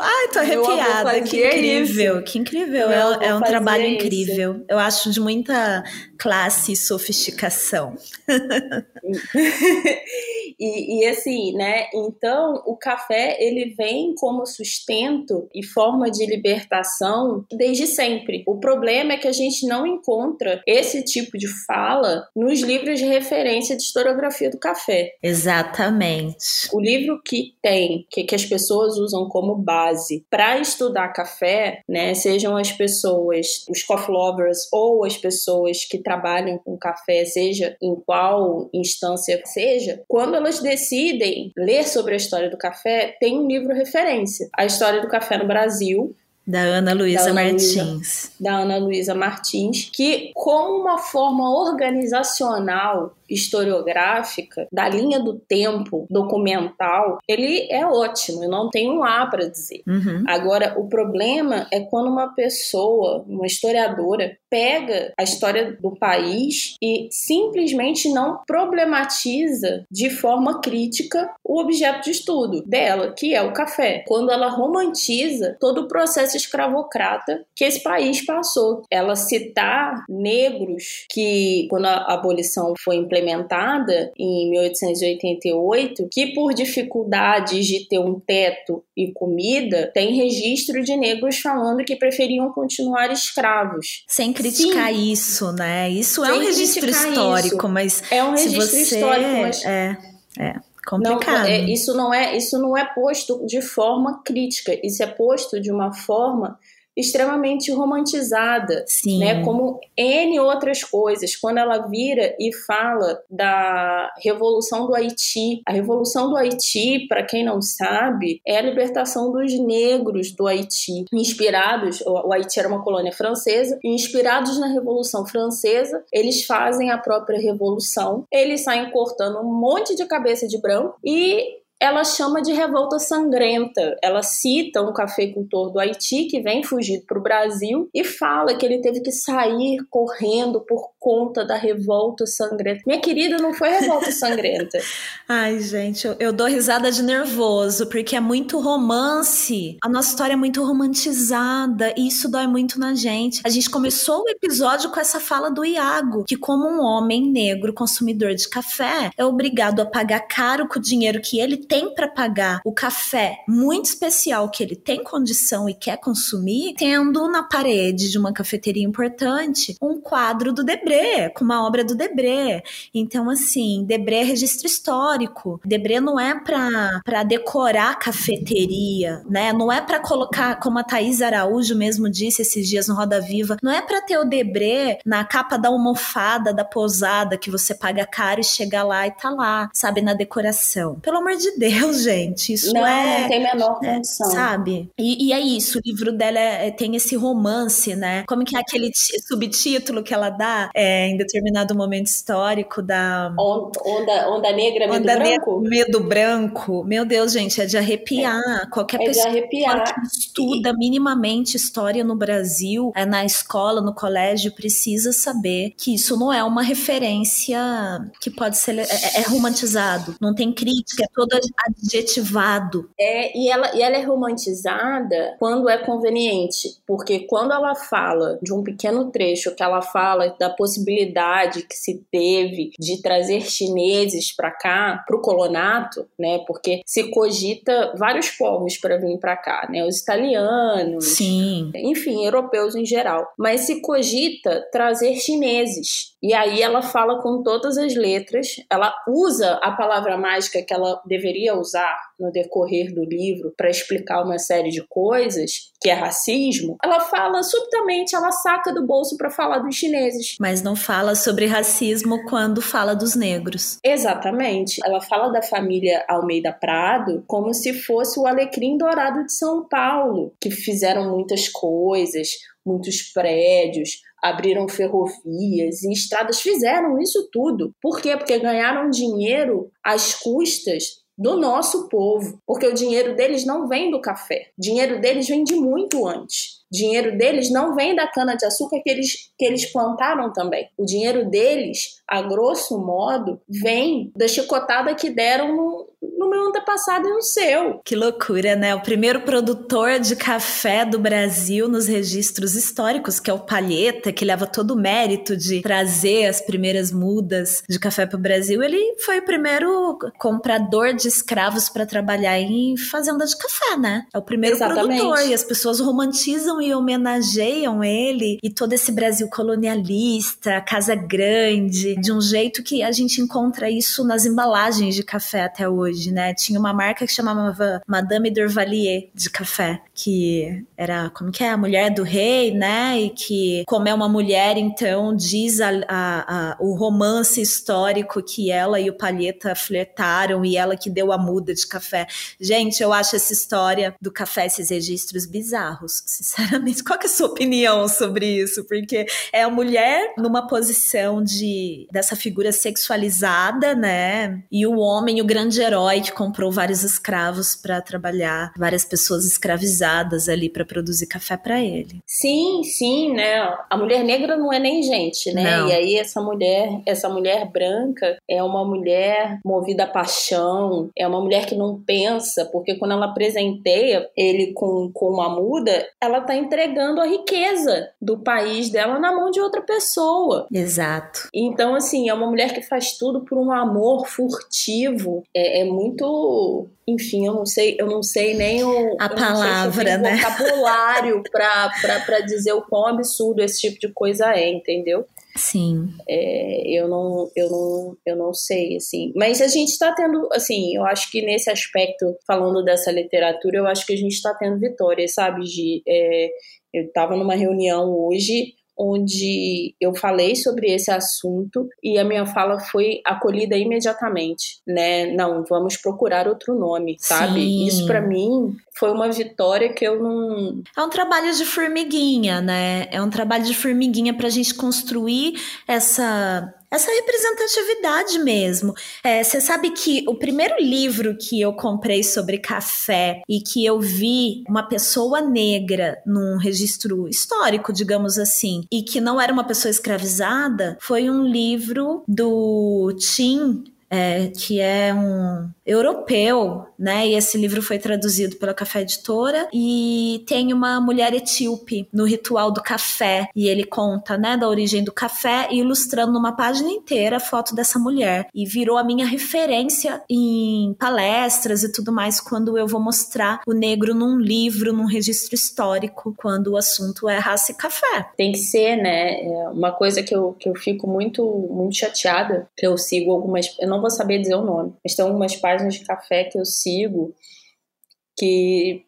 S2: Ai, tô arrepiada. Que incrível, isso. que incrível. É, é, um trabalho isso. incrível. Eu acho de muita classe e sofisticação. [laughs]
S3: e, e assim, né? Então, o café ele vem como sustento e forma de libertação desde sempre. O problema é que a gente não encontra esse tipo de fala nos livros de referência de historiografia do café.
S2: Exatamente.
S3: O livro que tem, que, que as pessoas usam como base para estudar café, né? Sejam as pessoas, os coffee lovers ou as pessoas que trabalham com café, seja em qual instância seja, quando elas decidem ler sobre a história do café, tem um livro referência. A história do café no Brasil,
S2: da Ana Luísa Martins.
S3: da Ana Luísa Martins, que com uma forma organizacional historiográfica, da linha do tempo documental, ele é ótimo, eu não tenho um A para dizer. Uhum. Agora, o problema é quando uma pessoa, uma historiadora, pega a história do país e simplesmente não problematiza de forma crítica o objeto de estudo dela, que é o café. Quando ela romantiza todo o processo escravocrata que esse país passou. Ela citar negros que, quando a abolição foi implementada, implementada em 1888, que por dificuldades de ter um teto e comida, tem registro de negros falando que preferiam continuar escravos.
S2: Sem criticar Sim. isso, né? Isso é um registro histórico, isso. mas
S3: é um registro
S2: você...
S3: histórico, mas
S2: é, é. Complicado.
S3: Não, é, isso não é isso não é posto de forma crítica, isso é posto de uma forma extremamente romantizada, Sim. né? Como N outras coisas. Quando ela vira e fala da Revolução do Haiti, a Revolução do Haiti, para quem não sabe, é a libertação dos negros do Haiti, inspirados, o Haiti era uma colônia francesa, inspirados na Revolução Francesa, eles fazem a própria revolução, eles saem cortando um monte de cabeça de branco e ela chama de revolta sangrenta. Ela cita um cafeicultor do Haiti que vem fugido para o Brasil e fala que ele teve que sair correndo por conta da revolta sangrenta. Minha querida, não foi revolta [laughs] sangrenta.
S2: Ai, gente, eu, eu, dou risada de nervoso porque é muito romance. A nossa história é muito romantizada e isso dói muito na gente. A gente começou o episódio com essa fala do Iago, que como um homem negro consumidor de café, é obrigado a pagar caro com o dinheiro que ele tem para pagar o café muito especial que ele tem condição e quer consumir, tendo na parede de uma cafeteria importante um quadro do Debré, com uma obra do Debré. Então, assim, Debré é registro histórico. Debré não é para decorar cafeteria, né? Não é para colocar, como a Thaís Araújo mesmo disse esses dias no Roda Viva, não é para ter o Debré na capa da almofada da posada que você paga caro e chega lá e tá lá, sabe, na decoração. Pelo amor de Deus, gente. Isso
S3: não,
S2: é.
S3: Não tem menor é, condição.
S2: É, sabe? E, e, é isso. O livro dela é, é, tem esse romance, né? Como que é aquele subtítulo que ela dá? É é, em determinado momento histórico da.
S3: Onda, onda negra, medo onda branco?
S2: Ne medo branco. Meu Deus, gente, é de arrepiar. É, Qualquer é pessoa arrepiar. que estuda minimamente história no Brasil, é, na escola, no colégio, precisa saber que isso não é uma referência que pode ser. É, é, é romantizado. Não tem crítica, é todo adjetivado.
S3: É, e ela, e ela é romantizada quando é conveniente. Porque quando ela fala de um pequeno trecho que ela fala da possibilidade que se teve de trazer chineses para cá, para o colonato, né? Porque se cogita vários povos para vir para cá, né? Os italianos,
S2: Sim.
S3: enfim, europeus em geral. Mas se cogita trazer chineses. E aí ela fala com todas as letras, ela usa a palavra mágica que ela deveria usar no decorrer do livro para explicar uma série de coisas, que é racismo. Ela fala subitamente, ela saca do bolso para falar dos chineses.
S2: Mas não fala sobre racismo quando fala dos negros.
S3: Exatamente. Ela fala da família Almeida Prado como se fosse o alecrim dourado de São Paulo, que fizeram muitas coisas, muitos prédios, abriram ferrovias e estradas, fizeram isso tudo. Por quê? Porque ganharam dinheiro às custas do nosso povo, porque o dinheiro deles não vem do café, o dinheiro deles vem de muito antes. O dinheiro deles não vem da cana de açúcar que eles, que eles plantaram também. O dinheiro deles, a grosso modo, vem da chicotada que deram no, no meu antepassado e no seu.
S2: Que loucura, né? O primeiro produtor de café do Brasil nos registros históricos, que é o Palheta, que leva todo o mérito de trazer as primeiras mudas de café para o Brasil, ele foi o primeiro comprador de escravos para trabalhar em fazenda de café, né? É o primeiro Exatamente. produtor e as pessoas romantizam e homenageiam ele e todo esse Brasil colonialista, casa grande, de um jeito que a gente encontra isso nas embalagens de café até hoje, né? Tinha uma marca que chamava Madame Dorvalier de café, que era, como que é? A mulher do rei, né? E que, como é uma mulher, então diz a, a, a, o romance histórico que ela e o Palheta flertaram e ela que deu a muda de café. Gente, eu acho essa história do café, esses registros bizarros, [laughs] sinceramente. Qual é a sua opinião sobre isso? Porque é a mulher numa posição de dessa figura sexualizada, né? E o homem, o grande herói que comprou vários escravos para trabalhar, várias pessoas escravizadas ali para produzir café para ele.
S3: Sim, sim, né? A mulher negra não é nem gente, né? Não. E aí essa mulher, essa mulher branca é uma mulher movida a paixão, é uma mulher que não pensa, porque quando ela presenteia ele com, com uma muda, ela tá entregando a riqueza do país dela na mão de outra pessoa.
S2: Exato.
S3: Então, assim, é uma mulher que faz tudo por um amor furtivo. É, é muito. Enfim, eu não sei, eu não sei nem o.
S2: A palavra, né?
S3: vocabulário [laughs] para dizer o quão absurdo esse tipo de coisa é, entendeu?
S2: Sim.
S3: É, eu não, eu não, eu não sei, assim. Mas a gente está tendo, assim, eu acho que nesse aspecto, falando dessa literatura, eu acho que a gente está tendo vitórias, sabe? De, é, eu estava numa reunião hoje onde eu falei sobre esse assunto e a minha fala foi acolhida imediatamente, né? Não, vamos procurar outro nome, sabe? Sim. Isso para mim foi uma vitória que eu não.
S2: É um trabalho de formiguinha, né? É um trabalho de formiguinha para a gente construir essa essa representatividade mesmo. É, você sabe que o primeiro livro que eu comprei sobre café e que eu vi uma pessoa negra num registro histórico, digamos assim, e que não era uma pessoa escravizada, foi um livro do Tim é, que é um europeu, né? E esse livro foi traduzido pela Café Editora e tem uma mulher etíope no ritual do café e ele conta, né, da origem do café e ilustrando numa página inteira a foto dessa mulher e virou a minha referência em palestras e tudo mais quando eu vou mostrar o negro num livro, num registro histórico, quando o assunto é raça e café.
S3: Tem que ser, né? É uma coisa que eu, que eu fico muito muito chateada, que eu sigo algumas, eu não vou saber dizer o nome, mas tem algumas páginas páginas de café que eu sigo que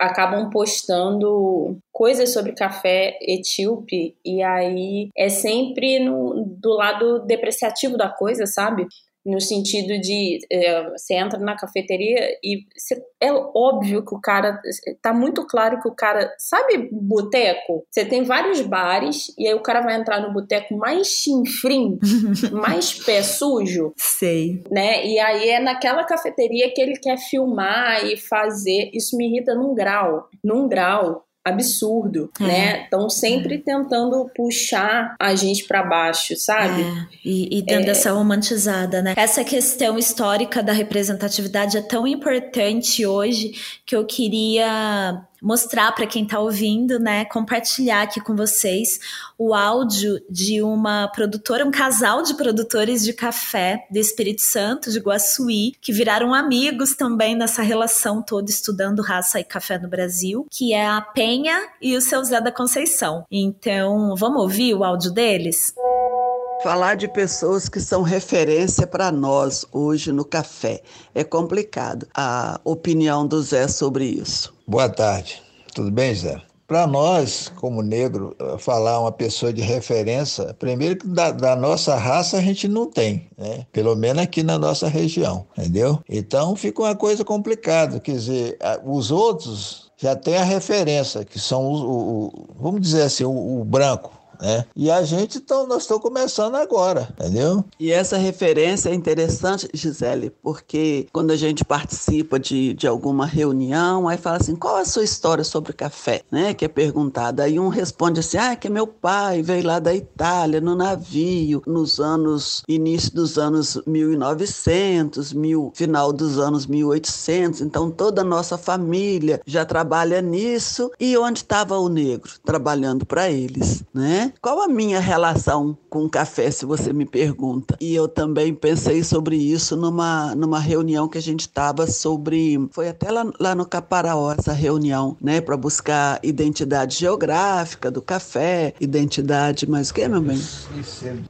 S3: acabam postando coisas sobre café etíope e aí é sempre no, do lado depreciativo da coisa, sabe? No sentido de é, você entra na cafeteria e você, é óbvio que o cara tá muito claro que o cara sabe boteco? Você tem vários bares e aí o cara vai entrar no boteco mais chinfrim [laughs] mais pé sujo
S2: sei.
S3: né? E aí é naquela cafeteria que ele quer filmar e fazer. Isso me irrita num grau num grau absurdo, é. né? Estão sempre tentando puxar a gente para baixo, sabe? É.
S2: E, e dando é. essa romantizada, né? Essa questão histórica da representatividade é tão importante hoje que eu queria mostrar para quem está ouvindo, né, compartilhar aqui com vocês o áudio de uma produtora, um casal de produtores de café do Espírito Santo, de Guaçuí, que viraram amigos também nessa relação toda estudando raça e café no Brasil, que é a Penha e o seu Zé da Conceição. Então, vamos ouvir o áudio deles?
S5: Falar de pessoas que são referência para nós hoje no café é complicado. A opinião do Zé sobre isso.
S6: Boa tarde. Tudo bem, Zé? Para nós, como negro, falar uma pessoa de referência, primeiro que da, da, nossa raça a gente não tem, né? Pelo menos aqui na nossa região, entendeu? Então fica uma coisa complicada, quer dizer, os outros já têm a referência, que são o, o vamos dizer assim, o, o branco, né? E a gente, então, nós estamos começando agora, entendeu?
S5: E essa referência é interessante, Gisele, porque quando a gente participa de, de alguma reunião, aí fala assim, qual é a sua história sobre café, né? Que é perguntada. Aí um responde assim, ah, que meu pai veio lá da Itália, no navio, nos anos, início dos anos 1900, mil, final dos anos 1800, então toda a nossa família já trabalha nisso. E onde estava o negro? Trabalhando para eles, né? Qual a minha relação com o café, se você me pergunta? E eu também pensei sobre isso numa, numa reunião que a gente estava sobre. Foi até lá, lá no Caparaó essa reunião, né? Para buscar identidade geográfica do café, identidade. Mas o que, meu bem?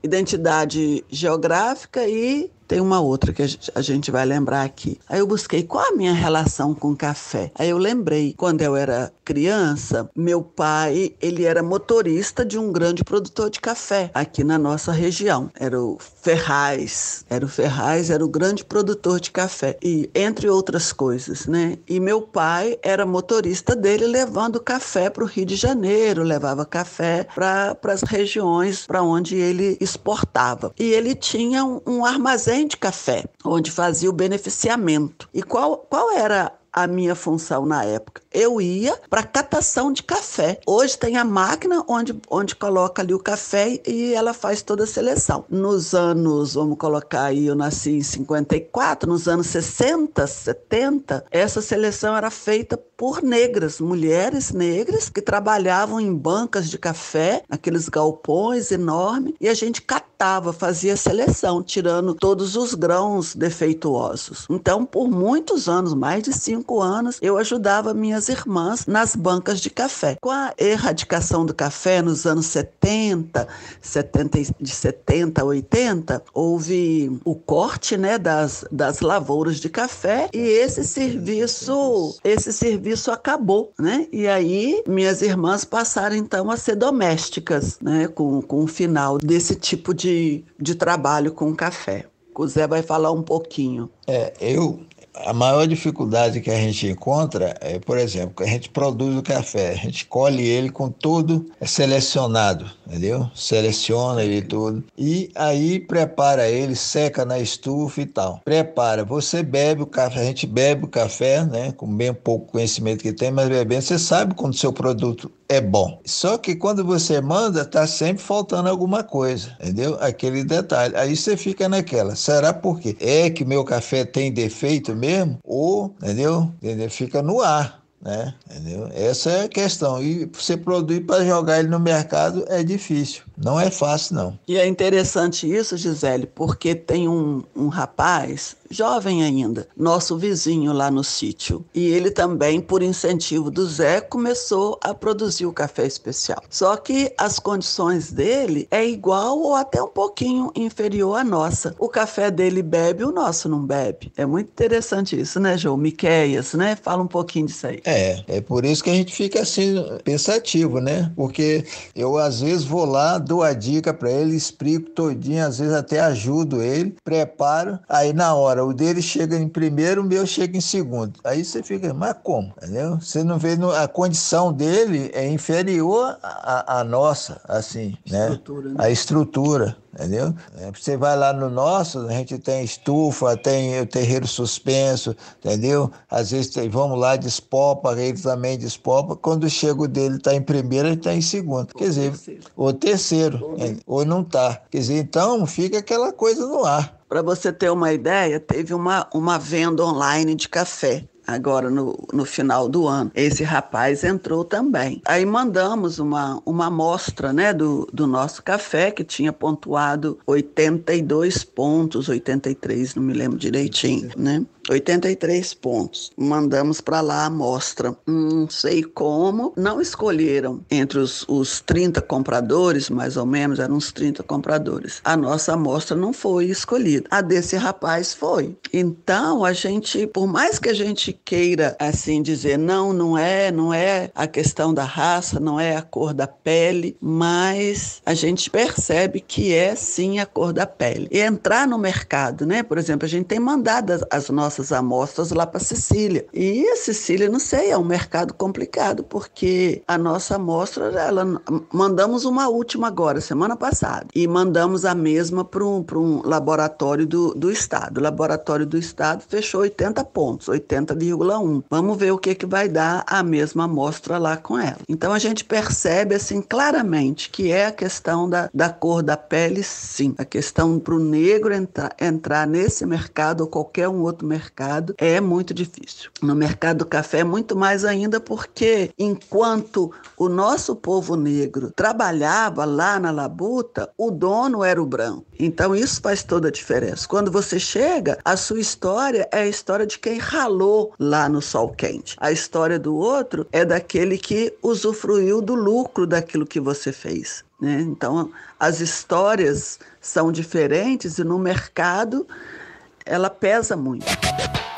S5: Identidade geográfica e tem uma outra que a gente vai lembrar aqui. Aí eu busquei qual a minha relação com café. Aí eu lembrei, quando eu era criança, meu pai, ele era motorista de um grande produtor de café aqui na nossa região. Era o Ferraz. Era o Ferraz, era o grande produtor de café. E entre outras coisas, né? E meu pai era motorista dele levando café para o Rio de Janeiro, levava café para as regiões para onde ele exportava. E ele tinha um, um armazém de café, onde fazia o beneficiamento. E qual, qual era a minha função na época. Eu ia para catação de café. Hoje tem a máquina onde, onde coloca ali o café e ela faz toda a seleção. Nos anos, vamos colocar aí, eu nasci em 54, nos anos 60, 70, essa seleção era feita por negras, mulheres negras que trabalhavam em bancas de café, aqueles galpões enormes, e a gente catava, fazia seleção, tirando todos os grãos defeituosos. Então, por muitos anos, mais de cinco anos, eu ajudava minhas irmãs nas bancas de café. Com a erradicação do café nos anos 70, 70 de 70 a 80, houve o corte né, das, das lavouras de café e esse serviço, esse serviço acabou, né? E aí minhas irmãs passaram então a ser domésticas, né? Com, com o final desse tipo de, de trabalho com café. O Zé vai falar um pouquinho.
S6: É, eu a maior dificuldade que a gente encontra é, por exemplo, a gente produz o café, a gente colhe ele com tudo selecionado, entendeu? Seleciona ele tudo e aí prepara ele, seca na estufa e tal. Prepara, você bebe o café, a gente bebe o café, né? Com bem pouco conhecimento que tem, mas bebendo, você sabe quando o seu produto é bom. Só que quando você manda, tá sempre faltando alguma coisa, entendeu? Aquele detalhe. Aí você fica naquela. Será por quê? É que meu café tem defeito mesmo? Ou, entendeu? entendeu? Fica no ar. Né? Entendeu? Essa é a questão. E você produzir para jogar ele no mercado é difícil. Não é fácil, não.
S5: E é interessante isso, Gisele, porque tem um, um rapaz jovem ainda, nosso vizinho lá no sítio. E ele também, por incentivo do Zé, começou a produzir o café especial. Só que as condições dele é igual ou até um pouquinho inferior à nossa. O café dele bebe, o nosso não bebe. É muito interessante isso, né, João? Miqueias, né? Fala um pouquinho disso aí.
S6: É, é por isso que a gente fica assim pensativo, né? Porque eu às vezes vou lá, dou a dica para ele, explico todinho, às vezes até ajudo ele, preparo, aí na hora o dele chega em primeiro, o meu chega em segundo. Aí você fica, mas como? Entendeu? Você não vê a condição dele é inferior à, à nossa, assim, né? Estrutura, né? A estrutura entendeu? É, você vai lá no nosso, a gente tem estufa, tem o terreiro suspenso, entendeu? Às vezes tem, vamos lá, despopa, ele também despopa. Quando chega o dele, está em primeiro, ele está em segundo. Quer dizer, ou terceiro, é, ou não está. Quer dizer, então fica aquela coisa no ar.
S5: Para você ter uma ideia, teve uma, uma venda online de café agora no, no final do ano. Esse rapaz entrou também. Aí mandamos uma, uma amostra né, do, do nosso café, que tinha pontuado 82 pontos, 83, não me lembro direitinho, né? 83 pontos. Mandamos para lá a amostra. Não sei como, não escolheram entre os, os 30 compradores, mais ou menos, eram uns 30 compradores. A nossa amostra não foi escolhida. A desse rapaz foi. Então, a gente, por mais que a gente queira assim dizer, não, não é, não é a questão da raça, não é a cor da pele, mas a gente percebe que é sim a cor da pele. E entrar no mercado, né? Por exemplo, a gente tem mandado as nossas nossas amostras lá para Sicília. E a Sicília, não sei, é um mercado complicado, porque a nossa amostra, ela, mandamos uma última agora, semana passada, e mandamos a mesma para um, um laboratório do, do Estado. O laboratório do Estado fechou 80 pontos, 80,1. Vamos ver o que, que vai dar a mesma amostra lá com ela. Então a gente percebe assim claramente que é a questão da, da cor da pele, sim. A questão para o negro entrar, entrar nesse mercado ou qualquer um outro mercado mercado é muito difícil. No mercado do café, muito mais ainda porque enquanto o nosso povo negro trabalhava lá na labuta, o dono era o branco. Então isso faz toda a diferença. Quando você chega, a sua história é a história de quem ralou lá no sol quente. A história do outro é daquele que usufruiu do lucro daquilo que você fez. Né? Então, as histórias são diferentes e no mercado ela pesa muito.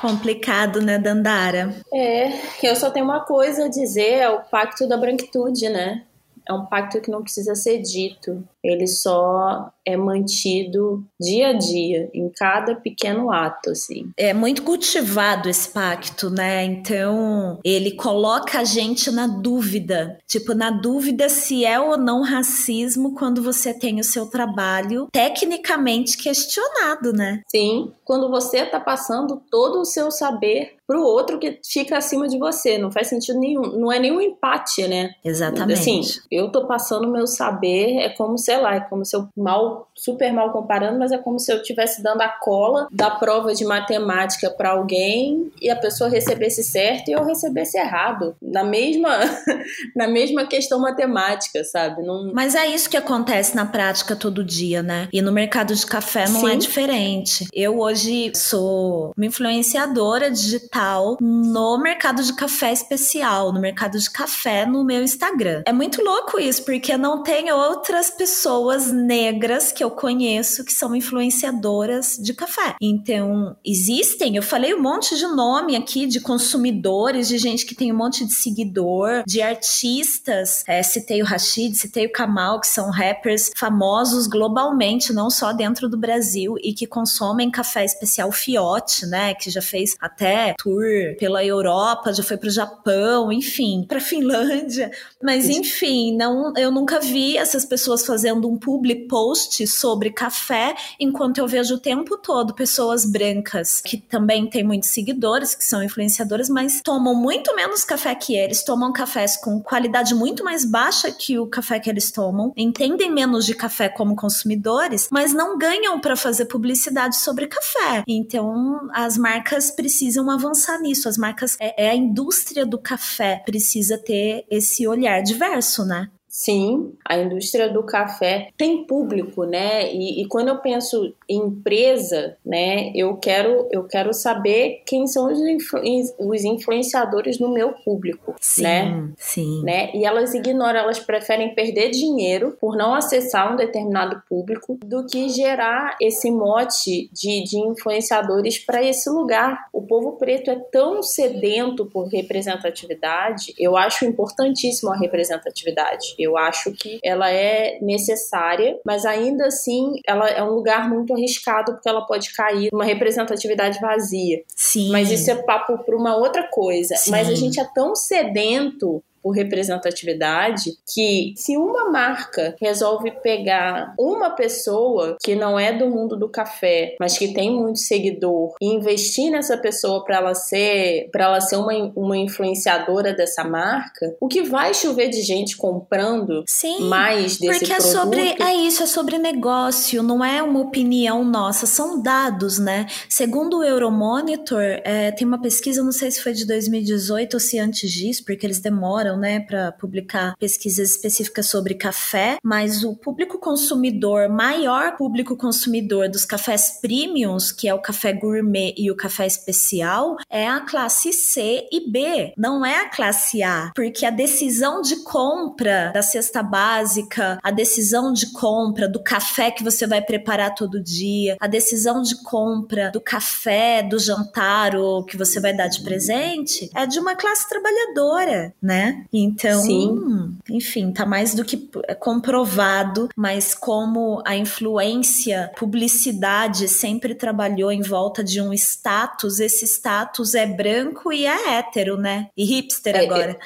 S2: Complicado, né, Dandara?
S3: É, eu só tenho uma coisa a dizer, é o pacto da branquitude, né? É um pacto que não precisa ser dito ele só é mantido dia a dia, em cada pequeno ato, assim.
S2: É muito cultivado esse pacto, né? Então, ele coloca a gente na dúvida, tipo, na dúvida se é ou não racismo quando você tem o seu trabalho tecnicamente questionado, né?
S3: Sim, quando você tá passando todo o seu saber pro outro que fica acima de você, não faz sentido nenhum, não é nenhum empate, né?
S2: Exatamente.
S3: Assim, eu tô passando o meu saber, é como se sei lá, é como se eu mal, super mal comparando, mas é como se eu estivesse dando a cola da prova de matemática para alguém e a pessoa recebesse certo e eu recebesse errado. Na mesma, [laughs] na mesma questão matemática, sabe? Não...
S2: Mas é isso que acontece na prática todo dia, né? E no mercado de café não é Sim. é diferente. Eu hoje sou uma influenciadora digital no mercado de café especial, no mercado de café no meu Instagram. É muito louco isso, porque não tem outras pessoas pessoas negras que eu conheço que são influenciadoras de café. Então, existem, eu falei um monte de nome aqui de consumidores, de gente que tem um monte de seguidor, de artistas. É, citei o Rashid, citei o Kamal, que são rappers famosos globalmente, não só dentro do Brasil, e que consomem café especial Fiote, né? Que já fez até tour pela Europa, já foi pro Japão, enfim, pra Finlândia. Mas, enfim, não, eu nunca vi essas pessoas fazendo fazendo um public post sobre café, enquanto eu vejo o tempo todo pessoas brancas que também têm muitos seguidores, que são influenciadoras, mas tomam muito menos café que eles, tomam cafés com qualidade muito mais baixa que o café que eles tomam, entendem menos de café como consumidores, mas não ganham para fazer publicidade sobre café. Então, as marcas precisam avançar nisso. As marcas, é, é a indústria do café precisa ter esse olhar diverso, né?
S3: Sim, a indústria do café tem público, né? E, e, quando eu penso em empresa, né, eu quero, eu quero saber quem são os, influ, os influenciadores no meu público,
S2: sim,
S3: né?
S2: Sim.
S3: Né? E elas ignoram, elas preferem perder dinheiro por não acessar um determinado público do que gerar esse mote de, de influenciadores para esse lugar. O povo preto é tão sedento por representatividade, eu acho importantíssimo a representatividade eu acho que ela é necessária, mas ainda assim ela é um lugar muito arriscado porque ela pode cair numa representatividade vazia.
S2: Sim.
S3: Mas isso é papo para uma outra coisa. Sim. Mas a gente é tão sedento por representatividade que se uma marca resolve pegar uma pessoa que não é do mundo do café, mas que tem muito seguidor e investir nessa pessoa para ela ser para ela ser uma, uma influenciadora dessa marca, o que vai chover de gente comprando
S2: Sim,
S3: mais desse
S2: porque
S3: produto?
S2: é sobre é isso, é sobre negócio, não é uma opinião nossa, são dados, né? Segundo o Euromonitor, é, tem uma pesquisa, não sei se foi de 2018 ou se antes disso, porque eles demoram né, para publicar pesquisas específicas sobre café, mas o público consumidor, maior público consumidor dos cafés premiums, que é o café gourmet e o café especial, é a classe C e B, não é a classe A, porque a decisão de compra da cesta básica, a decisão de compra do café que você vai preparar todo dia, a decisão de compra do café, do jantar ou que você vai dar de presente, é de uma classe trabalhadora, né? Então,
S3: Sim.
S2: enfim, tá mais do que comprovado, mas como a influência, publicidade sempre trabalhou em volta de um status, esse status é branco e é hétero, né? E hipster é, agora.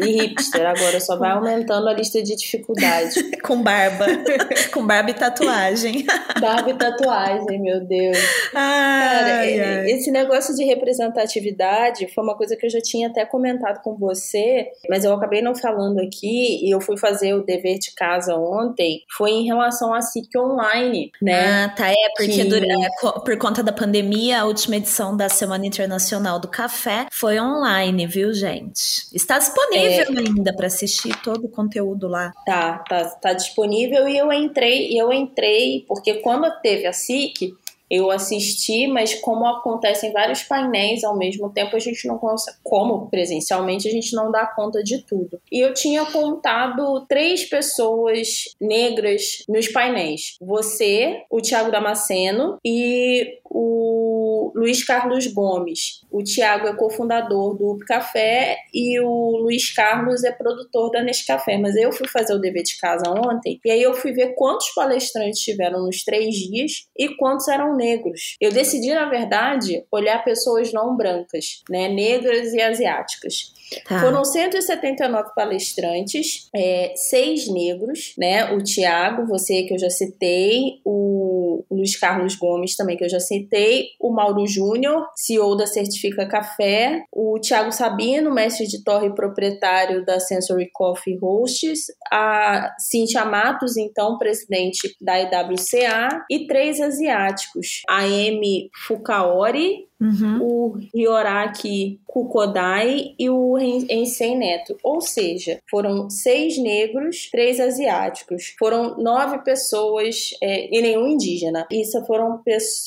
S3: É, e hipster agora, só vai [laughs] aumentando a lista de dificuldades. [laughs]
S2: Com barba. [laughs] Com barba e tatuagem.
S3: barba e tatuagem, meu Deus.
S2: Ai, Cara, ai.
S3: esse negócio de representatividade foi uma coisa que eu já tinha até comentado com você, mas mas eu acabei não falando aqui e eu fui fazer o dever de casa ontem, foi em relação à SIC Online, né?
S2: Ah, tá. É, porque que... durante, é, por conta da pandemia, a última edição da Semana Internacional do Café foi online, viu, gente? Está disponível é... ainda para assistir todo o conteúdo lá.
S3: Tá, tá, tá disponível e eu entrei, eu entrei, porque quando teve a SIC, eu assisti, mas como acontecem vários painéis ao mesmo tempo, a gente não consegue, como presencialmente, a gente não dá conta de tudo. E eu tinha contado três pessoas negras nos painéis: você, o Tiago Damasceno e o Luiz Carlos Gomes. O Tiago é cofundador do Café e o Luiz Carlos é produtor da Nescafé. Mas eu fui fazer o dever de casa ontem e aí eu fui ver quantos palestrantes tiveram nos três dias e quantos eram negros. Eu decidi, na verdade, olhar pessoas não brancas, né, negras e asiáticas. Tá. Foram 179 palestrantes, é, seis negros, né? O Tiago, você que eu já citei, o Luiz Carlos Gomes também que eu já citei, o Mauro Júnior, CEO da Certifica Café, o Tiago Sabino, mestre de torre e proprietário da Sensory Coffee Hosts, a Cintia Matos, então presidente da IWCA, e três asiáticos, a Amy Fukaori,
S2: Uhum.
S3: o Ryoraki Kukodai e o Ensei Neto. Ou seja, foram seis negros, três asiáticos. Foram nove pessoas é, e nenhum indígena. Isso foram,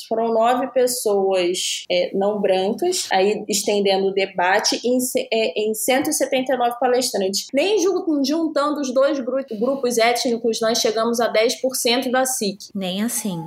S3: foram nove pessoas é, não brancas, aí estendendo o debate em, é, em 179 palestrantes. Nem juntando os dois grupos étnicos, nós chegamos a 10% da SIC.
S2: Nem assim.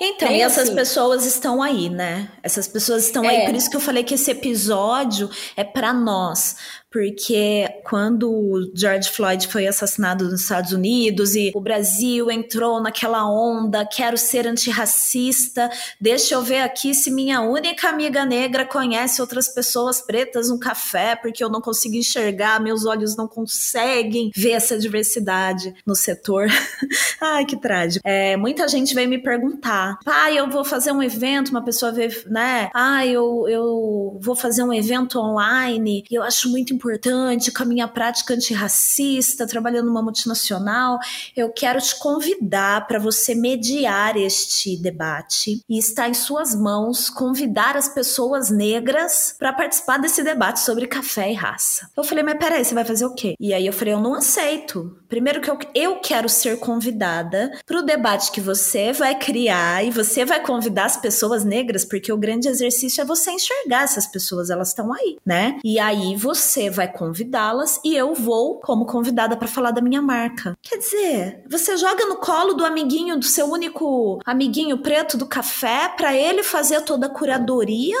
S2: Então, e essas assim. pessoas estão aí, né? Essas pessoas estão é. aí. Por isso que eu falei que esse episódio é para nós porque quando o George Floyd foi assassinado nos Estados Unidos e o Brasil entrou naquela onda, quero ser antirracista, deixa eu ver aqui se minha única amiga negra conhece outras pessoas pretas no café, porque eu não consigo enxergar, meus olhos não conseguem ver essa diversidade no setor. [laughs] Ai, que trágico. É, muita gente veio me perguntar, pai, eu vou fazer um evento, uma pessoa veio, né? Ah, eu, eu vou fazer um evento online e eu acho muito importante com a minha prática antirracista, trabalhando numa multinacional, eu quero te convidar para você mediar este debate e está em suas mãos convidar as pessoas negras para participar desse debate sobre café e raça. Eu falei, mas peraí, você vai fazer o quê? E aí eu falei, eu não aceito. Primeiro que eu, eu quero ser convidada para o debate que você vai criar e você vai convidar as pessoas negras, porque o grande exercício é você enxergar essas pessoas, elas estão aí, né? E aí você vai convidá-las e eu vou como convidada para falar da minha marca. Quer dizer, você joga no colo do amiguinho, do seu único amiguinho preto do café, para ele fazer toda a curadoria.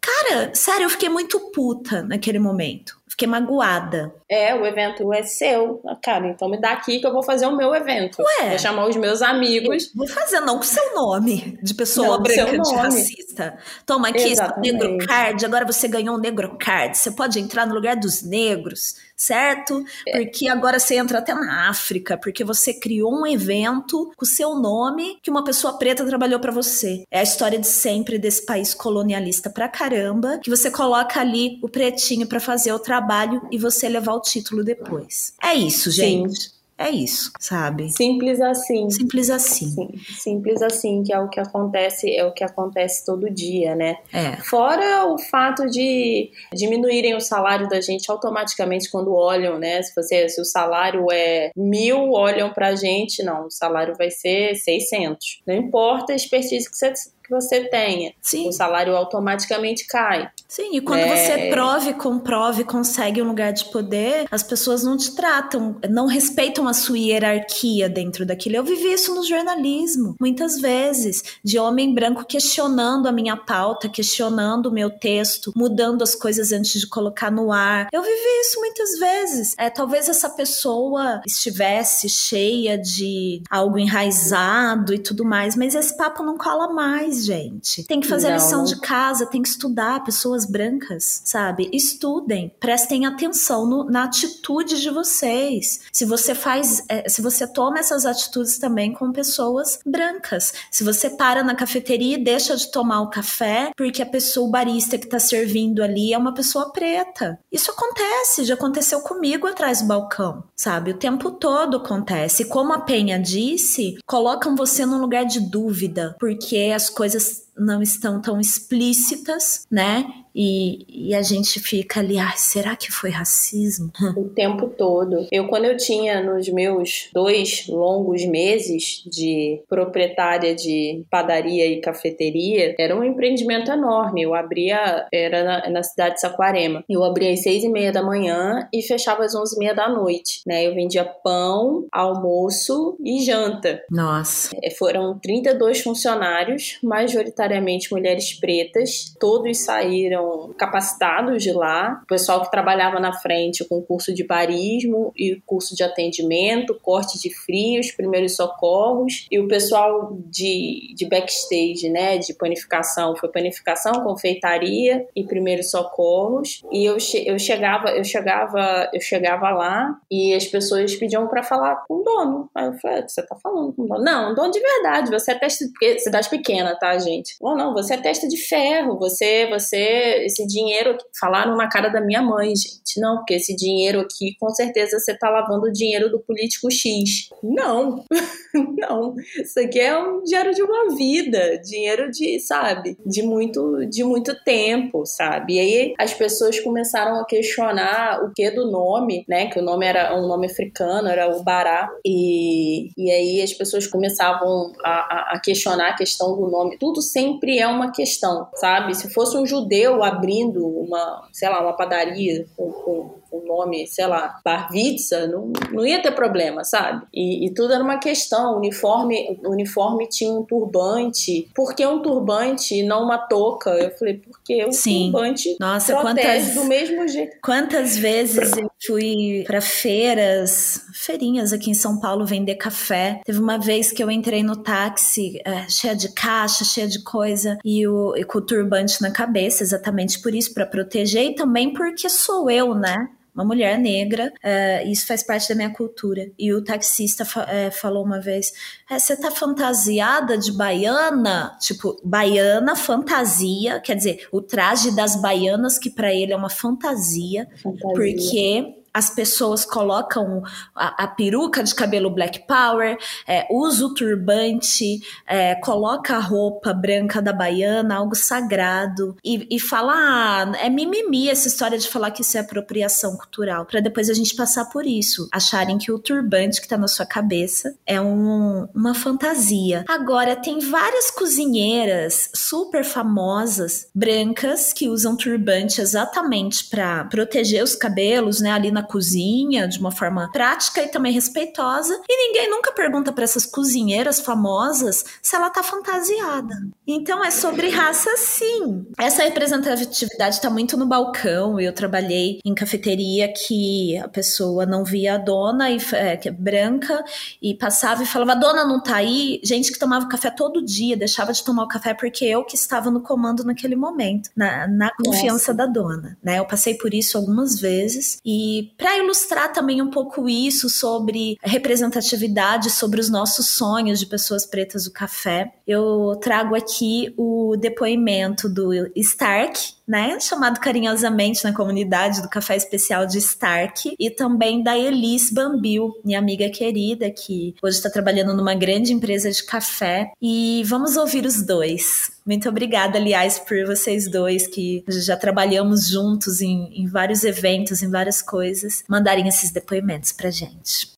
S2: Cara, sério, eu fiquei muito puta naquele momento. Fiquei magoada.
S3: É, o evento é seu. Cara, então me dá aqui que eu vou fazer o meu evento.
S2: Ué.
S3: Vou chamar os meus amigos.
S2: Vou fazer, não com seu nome de pessoa
S3: Não,
S2: branca
S3: nome.
S2: antirracista. Toma aqui, negro card. Agora você ganhou um negro card. Você pode entrar no lugar dos negros, certo?
S3: É.
S2: Porque agora você entra até na África, porque você criou um evento com seu nome que uma pessoa preta trabalhou pra você. É a história de sempre desse país colonialista pra caramba, que você coloca ali o pretinho pra fazer o trabalho e você levar o título depois. É isso, gente. É isso, sabe?
S3: Simples assim.
S2: Simples assim.
S3: Sim, simples assim, que é o que acontece, é o que acontece todo dia, né?
S2: É.
S3: Fora o fato de diminuírem o salário da gente automaticamente quando olham, né? Se, você, se o salário é mil, olham pra gente, não, o salário vai ser 600. Não importa a expertise que você, que você tenha,
S2: Sim.
S3: o salário automaticamente cai.
S2: Sim, e quando
S3: É.
S2: você prove, comprove, consegue um lugar de poder, as pessoas não te tratam, não respeitam a sua hierarquia dentro daquilo. Eu vivi isso no jornalismo, muitas vezes, de homem branco questionando a minha pauta, questionando o meu texto, mudando as coisas antes de colocar no ar. Eu vivi isso muitas vezes. É, talvez essa pessoa estivesse cheia de algo enraizado e tudo mais, mas esse papo não cola mais, gente. Tem que fazer a
S3: Não,
S2: lição de casa, tem que estudar, pessoas brancas, sabe? Estudem, prestem atenção no- na atitude de vocês. Se você faz, é, se você toma essas atitudes também com pessoas brancas. Se você para na cafeteria e deixa de tomar o café porque a pessoa, o barista que tá servindo ali é uma pessoa preta. Isso acontece, já aconteceu comigo atrás do balcão, sabe? O tempo todo acontece. Como a Penha disse, colocam você num lugar de dúvida, porque as coisas não estão tão explícitas, né? E, e a gente fica ali, ah, será que foi racismo? [laughs]
S3: o tempo todo. Eu, quando eu tinha nos meus dois longos meses de proprietária de padaria e cafeteria, era um empreendimento enorme. Eu abria, era na, na cidade de Saquarema. Eu abria às seis e meia da manhã e fechava às onze e meia da noite, né? Eu vendia pão, almoço e janta.
S2: Nossa.
S3: É, Foram 32 funcionários, majoritariamente mulheres pretas. Todos saíram capacitados de lá. O pessoal que trabalhava na frente com curso de barismo e curso de atendimento, corte de frios, primeiros socorros. E o pessoal de, de backstage, né, de panificação, foi panificação, confeitaria e primeiros socorros. E eu, che- eu chegava, eu chegava, eu chegava lá e as pessoas pediam para falar com o dono. Aí eu falei, "Ah, você tá falando com o dono? Não, dono de verdade, você é testa porque cidade pequena, tá, gente? Não, não, você é testa de ferro, você, você, esse dinheiro aqui, falaram na cara da minha mãe, gente. Não, porque esse dinheiro aqui, com certeza você tá lavando o dinheiro do político X. Não, [laughs] não. Isso aqui é um dinheiro de uma vida, dinheiro de, sabe, de muito, de muito tempo, sabe? E aí as pessoas começaram a questionar o que do nome, né? Que o nome era um nome africano, era o Bará. E, e aí as pessoas começavam a, a- a questionar a questão do nome. Tudo sempre é uma questão, sabe? Se fosse um judeu abrindo uma, sei lá, uma padaria com, com o nome, sei lá, Barvitsa, não, não ia ter problema, sabe? E, e tudo era uma questão. O uniforme, o uniforme tinha um turbante. Por que um turbante e não uma touca? Eu falei, porque o
S2: Sim.
S3: turbante
S2: Nossa,
S3: protege
S2: quantas,
S3: do mesmo jeito.
S2: quantas vezes eu fui para feiras, feirinhas aqui em São Paulo vender café. Teve uma vez que eu entrei no táxi, é, cheia de caixa, cheia de coisa, e, o, e com o turbante na cabeça, exatamente por isso, para proteger, e também porque sou eu, né? Uma mulher negra, uh, isso faz parte da minha cultura. E o taxista fa uh, falou uma vez: é, Você tá fantasiada de baiana? Tipo, baiana, fantasia, quer dizer, o traje das baianas, que para ele é uma fantasia, fantasia. porque as pessoas colocam a, a, peruca de cabelo black power, é, usa o turbante, é, coloca a roupa branca da baiana, algo sagrado, e, e fala, ah, é mimimi essa história de falar que isso é apropriação cultural, para depois a gente passar por isso, acharem que o turbante que tá na sua cabeça é um, uma fantasia. Agora, tem várias cozinheiras super famosas, brancas, que usam turbante exatamente para proteger os cabelos, né, ali na na cozinha de uma forma prática e também respeitosa. E ninguém nunca pergunta para essas cozinheiras famosas se ela tá fantasiada. Então é sobre raça, sim. Essa representatividade está muito no balcão. Eu trabalhei em cafeteria que a pessoa não via a dona, e, é, que é branca, e passava e falava: Dona não tá aí. Gente que tomava café todo dia, deixava de tomar o café porque eu que estava no comando naquele momento, na, na confiança Nossa. da dona. Né? Eu passei por isso algumas vezes e para ilustrar também um pouco isso sobre representatividade, sobre os nossos sonhos de pessoas pretas do café, eu trago aqui o depoimento do Stark, né, chamado carinhosamente na comunidade do Café Especial de Stark, e também da Elis Bambil, minha amiga querida, que hoje está trabalhando numa grande empresa de café. E vamos ouvir os dois. Muito obrigada, aliás, por vocês dois que já trabalhamos juntos em, em vários eventos, em várias coisas, mandarem esses depoimentos pra gente.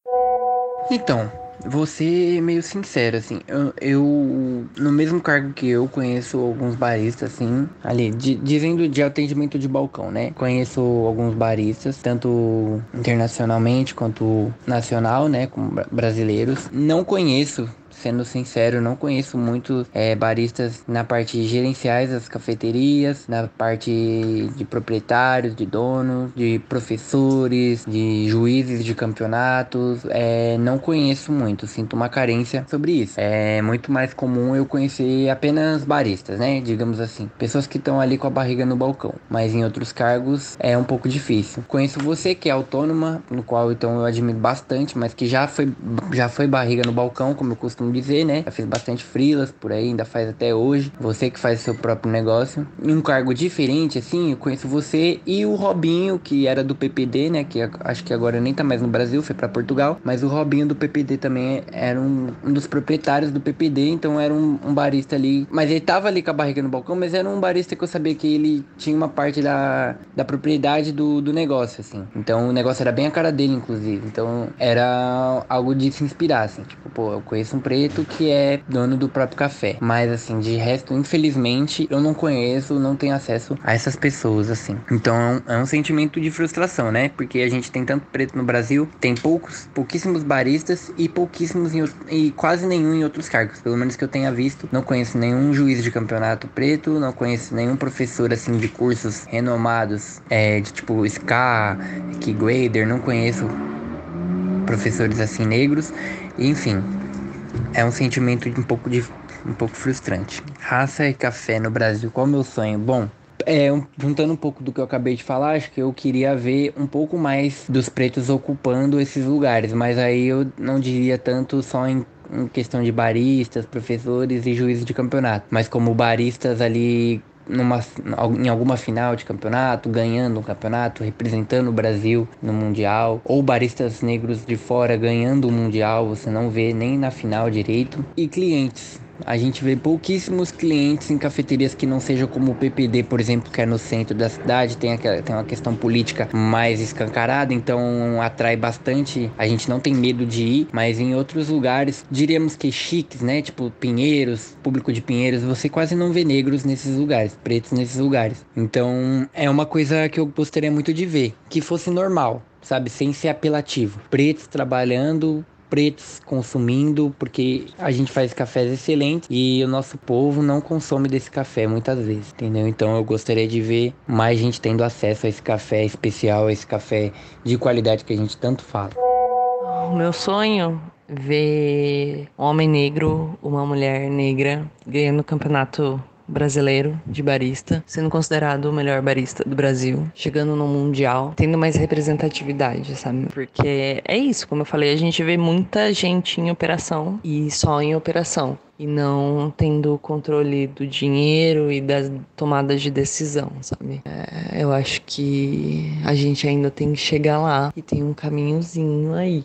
S7: Então, Vou ser meio sincero, assim, eu, eu, no mesmo cargo que eu conheço alguns baristas, assim, ali, de, dizendo de atendimento de balcão, né? Conheço alguns baristas, tanto internacionalmente quanto nacional, né, como brasileiros. Não conheço sendo sincero, não conheço muito é, baristas na parte gerenciais das cafeterias, na parte de proprietários, de donos, de professores, de juízes de campeonatos. É, não conheço muito, sinto uma carência sobre isso. É muito mais comum eu conhecer apenas baristas, né? Digamos assim, pessoas que estão ali com a barriga no balcão, mas em outros cargos é um pouco difícil. Conheço você que é autônoma, no qual então eu admiro bastante, mas que já foi já foi barriga no balcão, como eu costumo dizer, né? Já fiz bastante frilas por aí, ainda faz até hoje. Você que faz seu próprio negócio. Em um cargo diferente, assim, eu conheço você e o Robinho, que era do PPD, né? Que acho que agora nem tá mais no Brasil, foi para Portugal. Mas o Robinho do PPD também era um, um dos proprietários do PPD, então era um, um, barista ali. Mas ele tava ali com a barriga no balcão, mas era um barista que eu sabia que ele tinha uma parte da, da propriedade do, do negócio, assim. Então o negócio era bem a cara dele, inclusive. Então era algo de se inspirar, assim. Tipo, pô, eu conheço um preto que é dono do próprio café. Mas assim, de resto, infelizmente, eu não conheço, não tenho acesso a essas pessoas, assim. Então é um sentimento de frustração, né? Porque a gente tem tanto preto no Brasil, tem poucos, pouquíssimos baristas e pouquíssimos em, e quase nenhum em outros cargos. Pelo menos que eu tenha visto, não conheço nenhum juiz de campeonato preto, não conheço nenhum professor assim de cursos renomados, é, de tipo SCA, Keygrader, não conheço professores assim negros. Enfim, é um sentimento um pouco de um pouco frustrante. Raça e café no Brasil, qual é o meu sonho? Bom, é, juntando um pouco do que eu acabei de falar, acho que eu queria ver um pouco mais dos pretos ocupando esses lugares, mas aí eu não diria tanto só em, em questão de baristas, professores e juízes de campeonato, mas como baristas ali numa, em alguma final de campeonato, ganhando um campeonato, representando o Brasil no Mundial, ou baristas negros de fora ganhando o Mundial, você não vê nem na final direito, e clientes a gente vê pouquíssimos clientes em cafeterias que não sejam como o PPD, por exemplo, que é no centro da cidade, tem, aquela, tem uma questão política mais escancarada, então atrai bastante. A gente não tem medo de ir, mas em outros lugares, diríamos que chiques, né? Tipo Pinheiros, público de Pinheiros, você quase não vê negros nesses lugares, pretos nesses lugares. Então é uma coisa que eu gostaria muito de ver, que fosse normal, sabe? Sem ser apelativo. Pretos trabalhando pretos consumindo, porque a gente faz cafés excelentes e o nosso povo não consome desse café muitas vezes, entendeu? Então eu gostaria de ver mais gente tendo acesso a esse café especial, a esse café de qualidade que a gente tanto fala.
S8: O meu sonho ver um homem negro, uma mulher negra ganhando o campeonato brasileiro de barista, sendo considerado o melhor barista do Brasil, chegando no mundial, tendo mais representatividade, sabe? Porque é isso, como eu falei, a gente vê muita gente em operação e só em operação e não tendo controle do dinheiro e das tomadas de decisão, sabe? É, eu acho que a gente ainda tem que chegar lá e tem um caminhozinho aí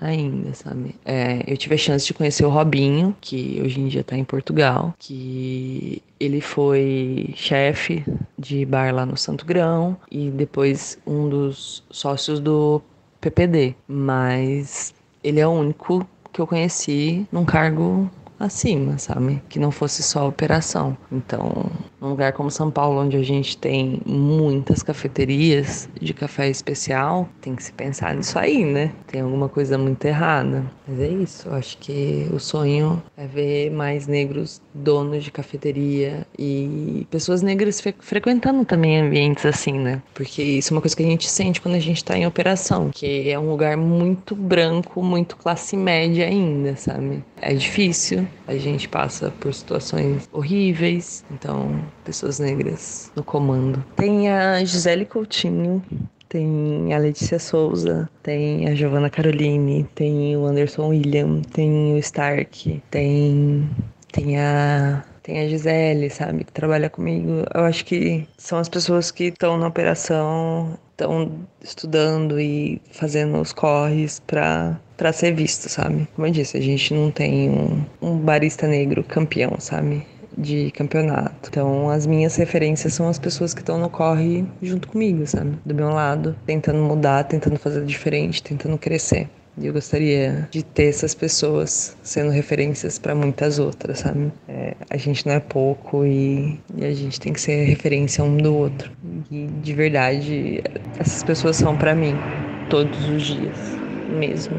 S8: ainda, sabe? É, eu tive a chance de conhecer o Robinho, que hoje em dia tá em Portugal, que ele foi chefe de bar lá no Santo Grão e depois um dos sócios do PPD, mas ele é o único que eu conheci num cargo acima, sabe? Que não fosse só operação. Então, num lugar como São Paulo, onde a gente tem muitas cafeterias de café especial, tem que se pensar nisso aí, né? Tem alguma coisa muito errada. Mas é isso, eu acho que o sonho é ver mais negros donos de cafeteria e pessoas negras fre frequentando também ambientes assim, né? Porque isso é uma coisa que a gente sente quando a gente tá em operação, que é um lugar muito branco, muito classe média ainda, sabe? É difícil, a gente passa por situações horríveis, então pessoas negras no comando. Tem a Gisele Coutinho, tem a Letícia Souza, tem a Giovanna Caroline, tem o Anderson William, tem o Stark, tem tem a tem a Gisele, sabe, que trabalha comigo. Eu acho que são as pessoas que estão na operação, estão estudando e fazendo os corres para para ser visto, sabe? Como eu disse, a gente não tem um, um barista negro campeão, sabe? de campeonato. Então, as minhas referências são as pessoas que estão no corre junto comigo, sabe? Do meu lado, tentando mudar, tentando fazer diferente, tentando crescer. E eu gostaria de ter essas pessoas sendo referências para muitas outras, sabe? É, a gente não é pouco e, e, a gente tem que ser referência um do outro. E de verdade, essas pessoas são para mim todos os dias, mesmo.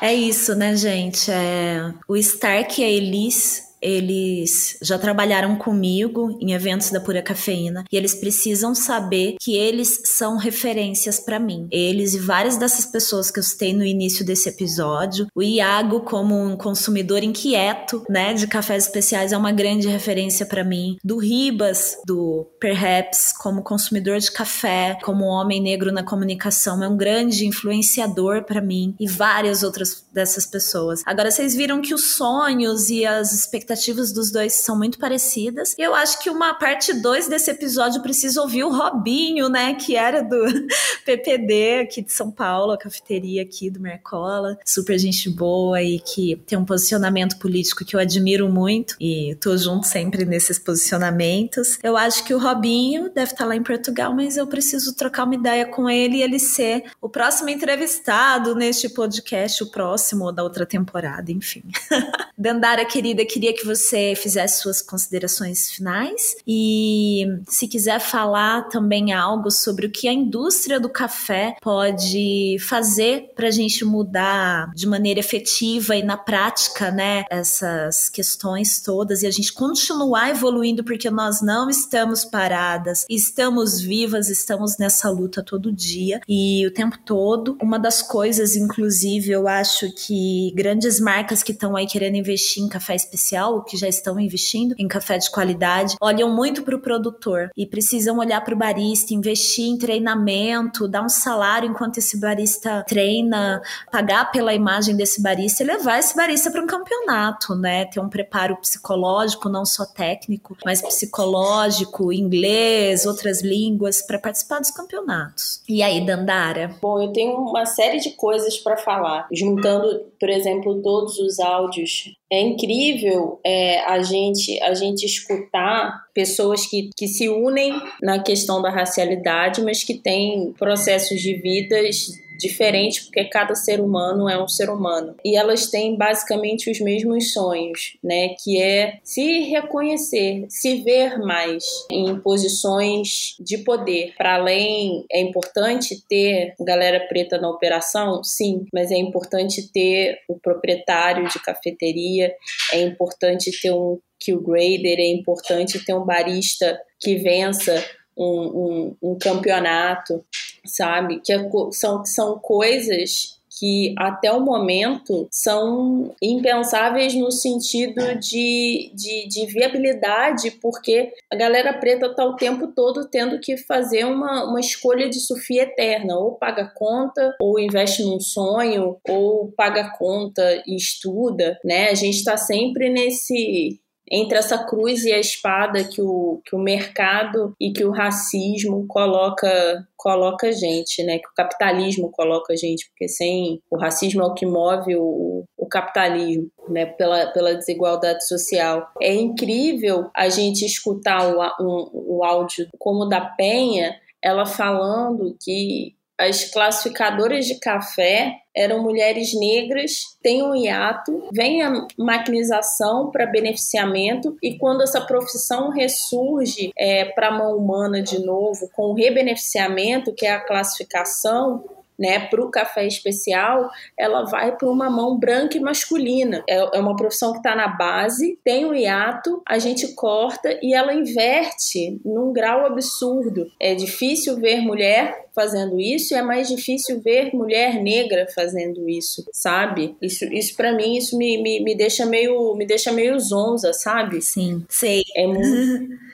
S2: É isso, né, gente? É, o Stark e a Elise eles já trabalharam comigo em eventos da Pura Cafeína e eles precisam saber que eles são referências para mim. Eles e várias dessas pessoas que eu citei no início desse episódio, o Iago como um consumidor inquieto, né, de cafés especiais é uma grande referência para mim. Do Ribas, do Perhaps, como consumidor de café, como homem negro na comunicação, é um grande influenciador para mim e várias outras dessas pessoas. Agora vocês viram que os sonhos e as expectativas expectativas dos dois são muito parecidas. Eu acho que uma parte 2 desse episódio precisa ouvir o Robinho, né? Que era do [laughs] PPD aqui de São Paulo, a cafeteria aqui do Mercola. Super gente boa e que tem um posicionamento político que eu admiro muito. E tô junto sempre nesses posicionamentos. Eu acho que o Robinho deve estar tá lá em Portugal, mas eu preciso trocar uma ideia com ele e ele ser o próximo entrevistado neste podcast, o próximo da outra temporada, enfim. [laughs] Dandara, querida, queria que que você fizesse suas considerações finais e se quiser falar também algo sobre o que a indústria do café pode fazer para a gente mudar de maneira efetiva e na prática, né, essas questões todas e a gente continuar evoluindo porque nós não estamos paradas, estamos vivas, estamos nessa luta todo dia e o tempo todo. Uma das coisas, inclusive, eu acho que grandes marcas que estão aí querendo investir em café especial que já estão investindo em café de qualidade, olham muito para o produtor e precisam olhar para o barista, investir em treinamento, dar um salário enquanto esse barista treina, pagar pela imagem desse barista e levar esse barista para um campeonato, né? Ter um preparo psicológico, não só técnico, mas psicológico, inglês, outras línguas, para participar dos campeonatos. E aí, Dandara?
S3: Bom, eu tenho uma série de coisas para falar, juntando, por exemplo, todos os áudios é incrível é, a gente a gente escutar pessoas que, que se unem na questão da racialidade, mas que têm processos de vidas diferente porque cada ser humano é um ser humano. E elas têm basicamente os mesmos sonhos, né? Que é se reconhecer, se ver mais em posições de poder. Para além, é importante ter galera preta na operação? Sim, mas é importante ter o proprietário de cafeteria, é importante ter um kill grader, é importante ter um barista que vença um, um, um campeonato, sabe? Que é são, são coisas que até o momento são impensáveis no sentido de, de, de viabilidade, porque a galera preta está o tempo todo tendo que fazer uma, uma escolha de sofia eterna, ou paga conta, ou investe num sonho, ou paga conta e estuda, né? A gente está sempre nesse entre essa cruz e a espada que o, que o mercado e que o racismo coloca coloca a gente, né? Que o capitalismo coloca a gente, porque sem o racismo é o que move o, o capitalismo, né? Pela, pela desigualdade social. É incrível a gente escutar o, um, o áudio como da Penha, ela falando que as classificadoras de café eram mulheres negras, tem um hiato, vem a maquinização para beneficiamento e quando essa profissão ressurge é, para a mão humana de novo, com o rebeneficiamento, que é a classificação, né, para o café especial, ela vai para uma mão branca e masculina. É, é uma profissão que está na base, tem o hiato, a gente corta e ela inverte num grau absurdo. É difícil ver mulher fazendo isso e é mais difícil ver mulher negra fazendo isso, sabe? Isso, isso para mim, isso me, me, me deixa meio me deixa meio zonza, sabe?
S2: Sim, sei.
S3: É muito [laughs]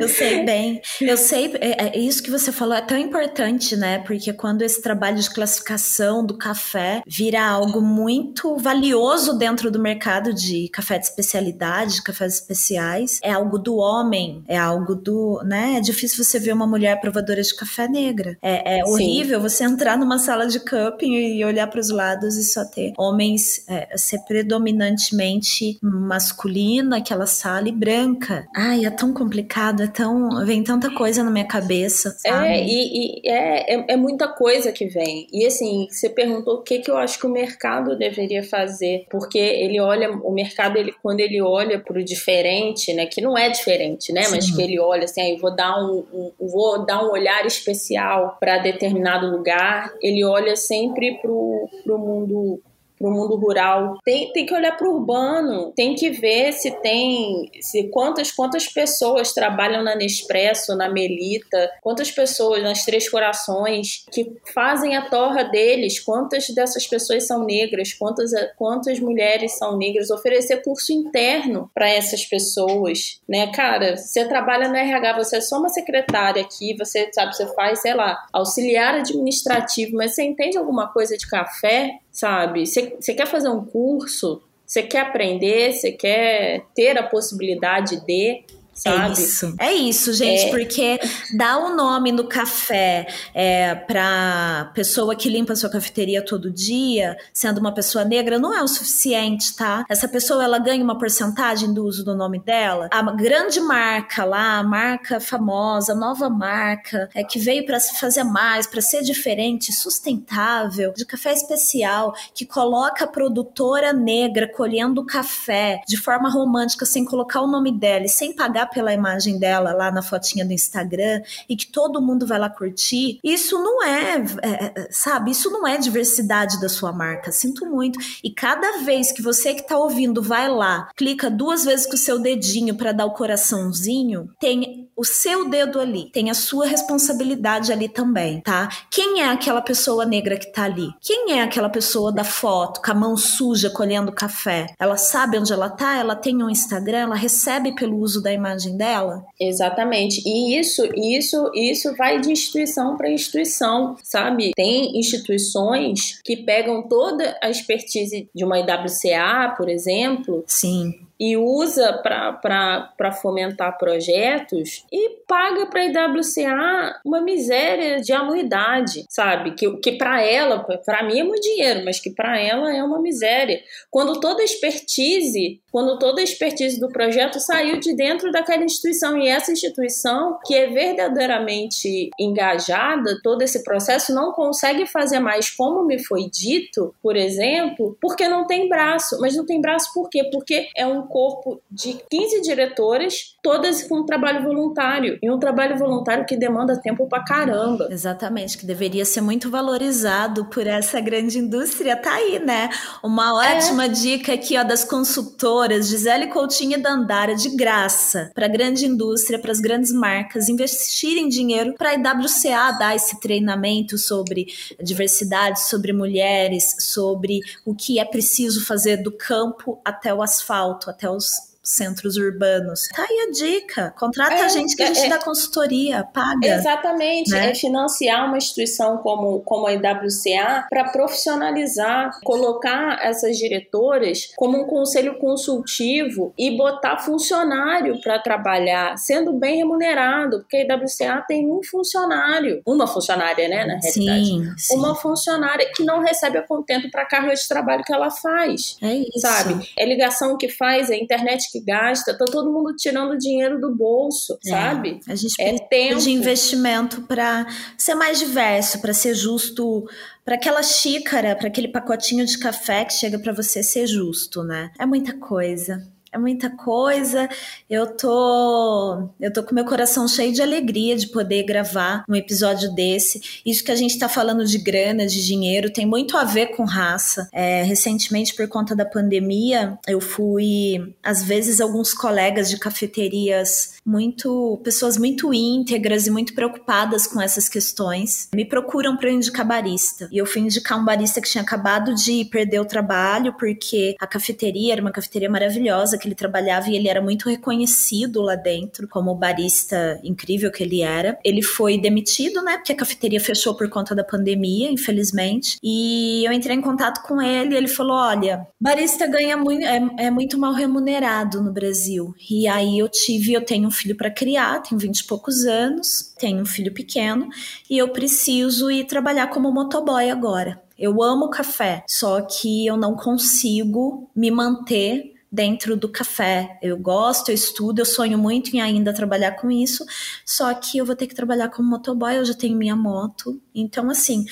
S2: Eu sei bem. Eu sei, é, é, isso que você falou é tão importante, né? Porque quando esse trabalho de classificação do café vira algo muito valioso dentro do mercado de café de especialidade, de cafés especiais, é algo do homem, é algo do, né? É difícil você ver uma mulher provadora de café negra. É, é horrível você entrar numa sala de cupping e olhar para os lados e só ter homens é, ser predominantemente masculina, aquela sala e branca. Ai, é tão complicado complicado, é tão. Vem tanta coisa na minha cabeça. Sabe?
S3: É, e, e é, é, é, muita coisa que vem. E assim, você perguntou o que, que eu acho que o mercado deveria fazer. Porque ele olha, o mercado, ele, quando ele olha para o diferente, né? Que não é diferente, né? Sim. Mas que ele olha assim, aí vou dar um, um vou dar um olhar especial para determinado lugar, ele olha sempre para o mundo para o mundo rural. Tem, tem que olhar para o urbano, tem que ver se tem, se quantas, quantas pessoas trabalham na Nespresso, na Melita, quantas pessoas nas Três Corações que fazem a torra deles, quantas dessas pessoas são negras, quantas, quantas mulheres são negras, oferecer curso interno para essas pessoas, né? Cara, você trabalha no RH, você é só uma secretária aqui, você sabe, você faz, sei lá, auxiliar administrativo, mas você entende alguma coisa de café? Sabe? Você quer fazer um curso, você quer aprender, você quer ter a possibilidade de. Sabe?
S2: É isso. É isso, gente, é... porque dar o um nome no café é, para pessoa que limpa sua cafeteria todo dia, sendo uma pessoa negra, não é o suficiente, tá? Essa pessoa ela ganha uma porcentagem do uso do nome dela. A grande marca lá, a marca famosa, nova marca, é que veio para se fazer mais, para ser diferente, sustentável, de café especial, que coloca a produtora negra colhendo café de forma romântica, sem colocar o nome dela e sem pagar pela imagem dela lá na fotinha do Instagram e que todo mundo vai lá curtir, isso não é, é, é, sabe, isso não é diversidade da sua marca. Sinto muito. E cada vez que você que tá ouvindo vai lá, clica duas vezes com o seu dedinho para dar o coraçãozinho, tem o seu dedo ali, tem a sua responsabilidade ali também, tá? Quem é aquela pessoa negra que tá ali? Quem é aquela pessoa da foto, com a mão suja colhendo café? Ela sabe onde ela tá? Ela tem um Instagram? Ela recebe pelo uso da imagem dela?
S3: Exatamente. E isso, isso, isso vai de instituição para instituição, sabe? Tem instituições que pegam toda a expertise de uma IWCA, por exemplo,
S2: sim,
S3: e usa para fomentar projetos e paga para a IWCA uma miséria de anuidade, sabe? Que, que para ela, para mim é muito dinheiro, mas que para ela é uma miséria. Quando toda a expertise, quando toda a expertise do projeto saiu de dentro daquela instituição e essa instituição que é verdadeiramente engajada, todo esse processo não consegue fazer mais como me foi dito, por exemplo, porque não tem braço. Mas não tem braço por quê? Porque é um corpo de 15 diretoras, todas com um trabalho voluntário. E um trabalho voluntário que demanda tempo pra caramba.
S2: Exatamente, que deveria ser muito valorizado por essa grande indústria. Tá aí, né? Uma é. ótima é. dica aqui, ó, das consultoras Gisele Coutinho e Dandara, de graça, para a grande indústria, para as grandes marcas investirem dinheiro para a IWCA dar esse treinamento sobre diversidade, sobre mulheres, sobre o que é preciso fazer do campo até o asfalto, até os centros urbanos. Tá aí a dica. Contrata é, a gente que a gente é, dá consultoria, paga.
S3: Exatamente. Né? É financiar uma instituição como, como a IWCA para profissionalizar, colocar essas diretoras como um conselho consultivo e botar funcionário para trabalhar, sendo bem remunerado, porque a IWCA tem um funcionário, uma funcionária, né, na realidade.
S2: Sim, sim.
S3: Uma funcionária que não recebe a contento para a carga de trabalho que ela faz.
S2: É isso.
S3: Sabe? É ligação que faz, é internet que que gasta, tá todo mundo tirando dinheiro do bolso, é, sabe?
S2: A gente é tempo de investimento para ser mais diverso, para ser justo, para aquela xícara, para aquele pacotinho de café que chega para você ser justo, né? É muita coisa é muita coisa. Eu tô, eu tô com meu coração cheio de alegria de poder gravar um episódio desse. Isso que a gente tá falando de grana, de dinheiro, tem muito a ver com raça. É, recentemente, por conta da pandemia, eu fui, às vezes, alguns colegas de cafeterias muito, pessoas muito íntegras e muito preocupadas com essas questões, me procuram para indicar barista. E eu fui indicar um barista que tinha acabado de perder o trabalho porque a cafeteria era uma cafeteria maravilhosa que ele trabalhava e ele era muito reconhecido lá dentro como barista incrível que ele era. Ele foi demitido, né? Porque a cafeteria fechou por conta da pandemia, infelizmente. E eu entrei em contato com ele e ele falou: olha, barista ganha muito, é, é muito mal remunerado no Brasil. E aí eu tive, eu tenho filho para criar, tenho 20 e poucos anos, tenho um filho pequeno e eu preciso ir trabalhar como motoboy agora. Eu amo café, só que eu não consigo me manter dentro do café. Eu gosto, eu estudo, eu sonho muito em ainda trabalhar com isso, só que eu vou ter que trabalhar como motoboy, eu já tenho minha moto. Então, assim,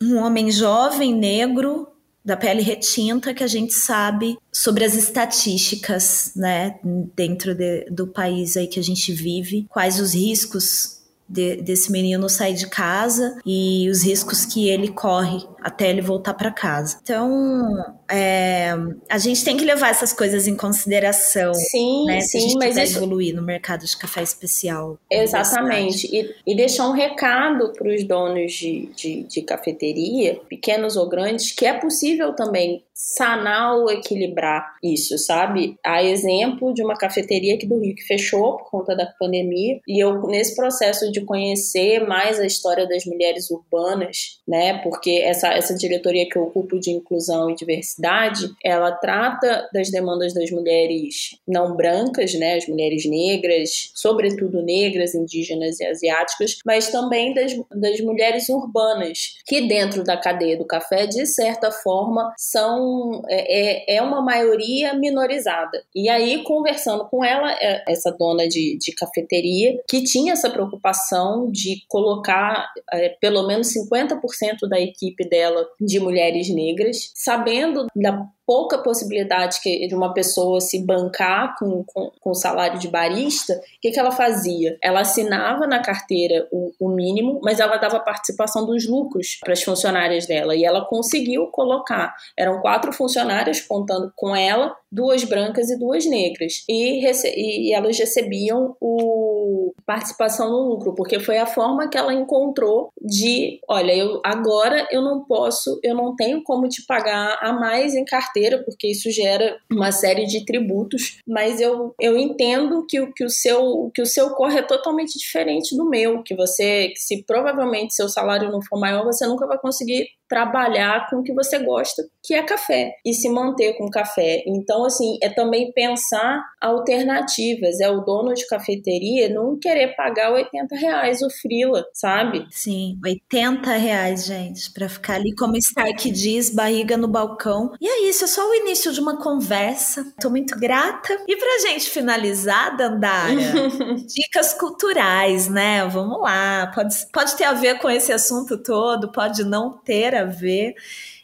S2: um homem jovem, negro, da pele retinta, que a gente sabe sobre as estatísticas, né, dentro de, do país aí que a gente vive, quais os riscos de, desse menino sair de casa e os riscos que ele corre até ele voltar para casa. Então, é, a gente tem que levar essas coisas em consideração.
S3: Sim,
S2: né,
S3: sim,
S2: se a gente
S3: mas
S2: isso... evoluir no mercado de café especial.
S3: Exatamente. E, e, deixar um recado para os donos de, de, de cafeteria, pequenos ou grandes, que é possível também sanar ou equilibrar isso, sabe? Há exemplo de uma cafeteria aqui do Rio que fechou por conta da pandemia, e eu, nesse processo de conhecer mais a história das mulheres urbanas, né? Porque essa, essa diretoria que eu ocupo de inclusão e diversidade, ela trata das demandas das mulheres não brancas, né? As mulheres negras, sobretudo negras, indígenas e asiáticas, mas também das, das mulheres urbanas, que dentro da cadeia do café, de certa forma, são é, é, é uma maioria minorizada. E aí, conversando com ela, é, essa dona de, de cafeteria, que tinha essa preocupação de colocar é, pelo menos 50% da equipe dela de mulheres negras, sabendo da pouca possibilidade que, de uma pessoa se bancar com, com, com salário de barista, o que, que ela fazia? Ela assinava na carteira o, o mínimo, mas ela dava participação dos lucros para as funcionárias dela. E ela conseguiu colocar. Eram quatro funcionárias contando com ela, duas brancas e duas negras. E, e elas recebiam o participação no lucro, porque foi a forma que ela encontrou de, olha, eu agora eu não posso, eu não tenho como te pagar a mais em carteira carteira, porque isso gera uma série de tributos, mas eu, eu entendo que, o, que, o seu, que o seu corre é totalmente diferente do meu, que você, que se provavelmente seu salário não for maior, você nunca vai conseguir trabalhar com o que você gosta, que é café, e se manter com café. Então, assim, é também pensar alternativas. É o dono de cafeteria não querer pagar 80 reais o frila, sabe?
S2: Sim, 80 reais, gente, para ficar ali, como Stark diz, barriga no balcão. E é isso, é só o início de uma conversa. Tô muito grata. E pra gente finalizar, Dandara, [laughs] dicas culturais, né? Vamos lá. Pode, pode ter a ver com esse assunto todo, pode não ter a ver.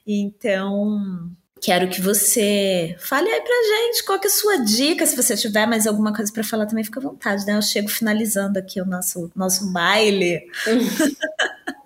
S2: Então, quero que você fale aí pra gente qual que é a sua dica. Se você tiver mais alguma coisa para falar, também fica à vontade, né? Eu chego finalizando aqui o nosso, nosso baile. [laughs]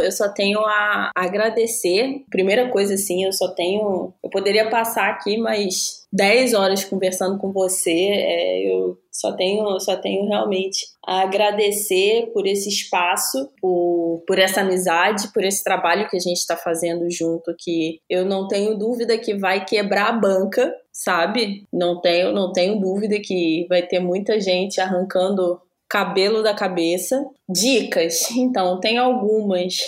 S3: Eu só tenho a agradecer. Primeira coisa, assim, eu só tenho. Eu poderia passar aqui, mas 10 horas conversando com você. É, eu só tenho, só tenho realmente a agradecer por esse espaço, por, por essa amizade, por esse trabalho que a gente está fazendo junto, que eu não tenho dúvida que vai quebrar a banca, sabe? Não tenho, não tenho dúvida que vai ter muita gente arrancando cabelo da cabeça. Dicas, então, tem algumas,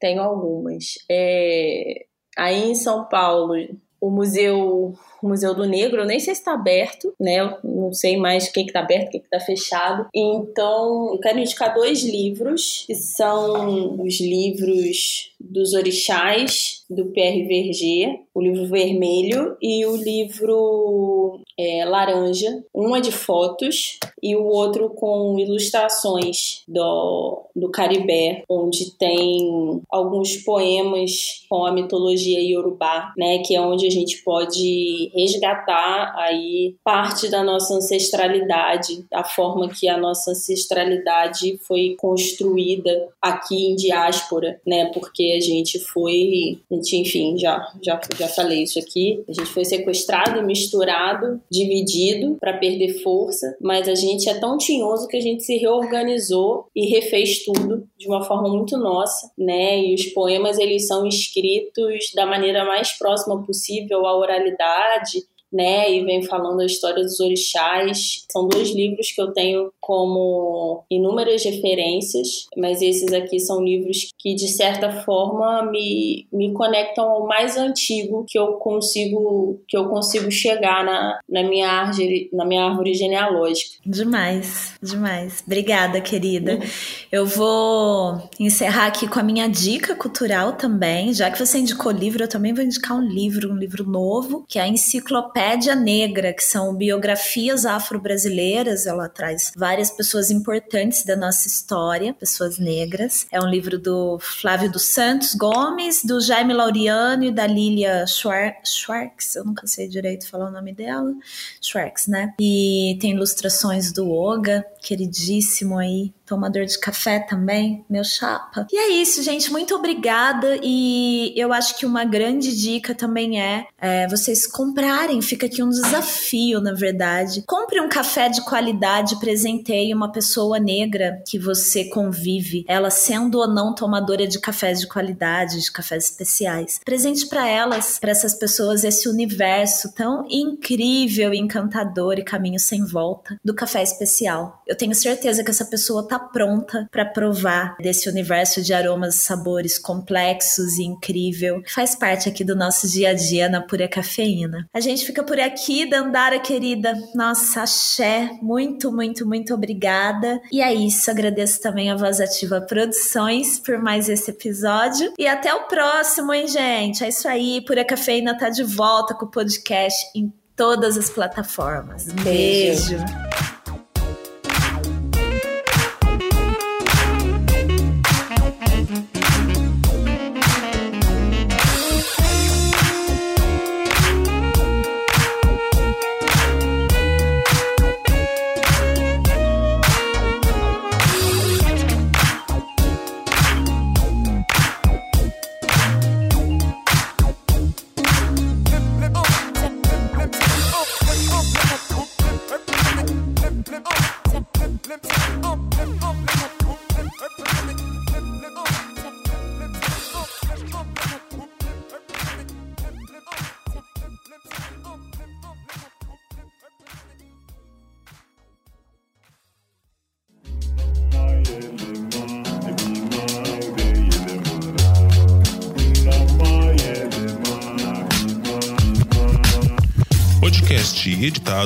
S3: tenho algumas. É, aí em São Paulo, o museu o Museu do Negro, eu nem sei se está aberto, né? Eu não sei mais o que está aberto, o que está fechado. Então, eu quero indicar dois livros, que são os livros dos orixás do Pierre Verger, o livro vermelho e o livro é, laranja. Um é de fotos e o outro com ilustrações do, do Caribé, onde tem alguns poemas com a mitologia iorubá, né? Que é onde a gente pode resgatar aí parte da nossa ancestralidade, a forma que a nossa ancestralidade foi construída aqui em diáspora, né? Porque a gente foi, a gente, enfim, já, já, já falei isso aqui, a gente foi sequestrado, misturado, dividido para perder força, mas a gente é tão tinhoso que a gente se reorganizou e refez tudo de uma forma muito nossa, né? E os poemas eles são escritos da maneira mais próxima possível à oralidade né, e vem falando a história dos orixás. São dois livros que eu tenho como inúmeras referências, mas esses aqui são livros que de certa forma me, me conectam ao mais antigo que eu consigo que eu consigo chegar na, na minha árvore na minha árvore genealógica.
S2: Demais, demais. Obrigada, querida. Uhum. Eu vou encerrar aqui com a minha dica cultural também, já que você indicou livro, eu também vou indicar um livro, um livro novo, que é a Enciclopédia Enciclopédia Negra, que são biografias afro-brasileiras. Ela traz várias pessoas importantes da nossa história, pessoas negras. É um livro do Flávio dos Santos Gomes, do Jaime Laureano e da Lilia Schwartz. Eu nunca sei direito falar o nome dela. Schwartz, né? E tem ilustrações do Oga, queridíssimo aí, tomador de café também, meu chapa. E é isso, gente. Muito obrigada. E eu acho que uma grande dica também é, é, vocês comprarem. Fica aqui um desafio, na verdade. Compre um café de qualidade, presenteie uma pessoa negra que você convive, ela sendo ou não tomadora de cafés de qualidade, de cafés especiais. Presente para elas, para essas pessoas, esse universo tão incrível, encantador e caminho sem volta do café especial eu tenho certeza que essa pessoa tá pronta para provar desse universo de aromas e sabores complexos e incrível, que faz parte aqui do nosso dia a dia na pura cafeína. A gente fica por aqui, Dandara querida. Nossa, axé, muito, muito, muito obrigada. E é isso, agradeço também a Voz Ativa Produções por mais esse episódio. E até o próximo, hein, gente? É isso aí, Pura Cafeína tá de volta com o podcast em todas as plataformas. Beijo. beijo.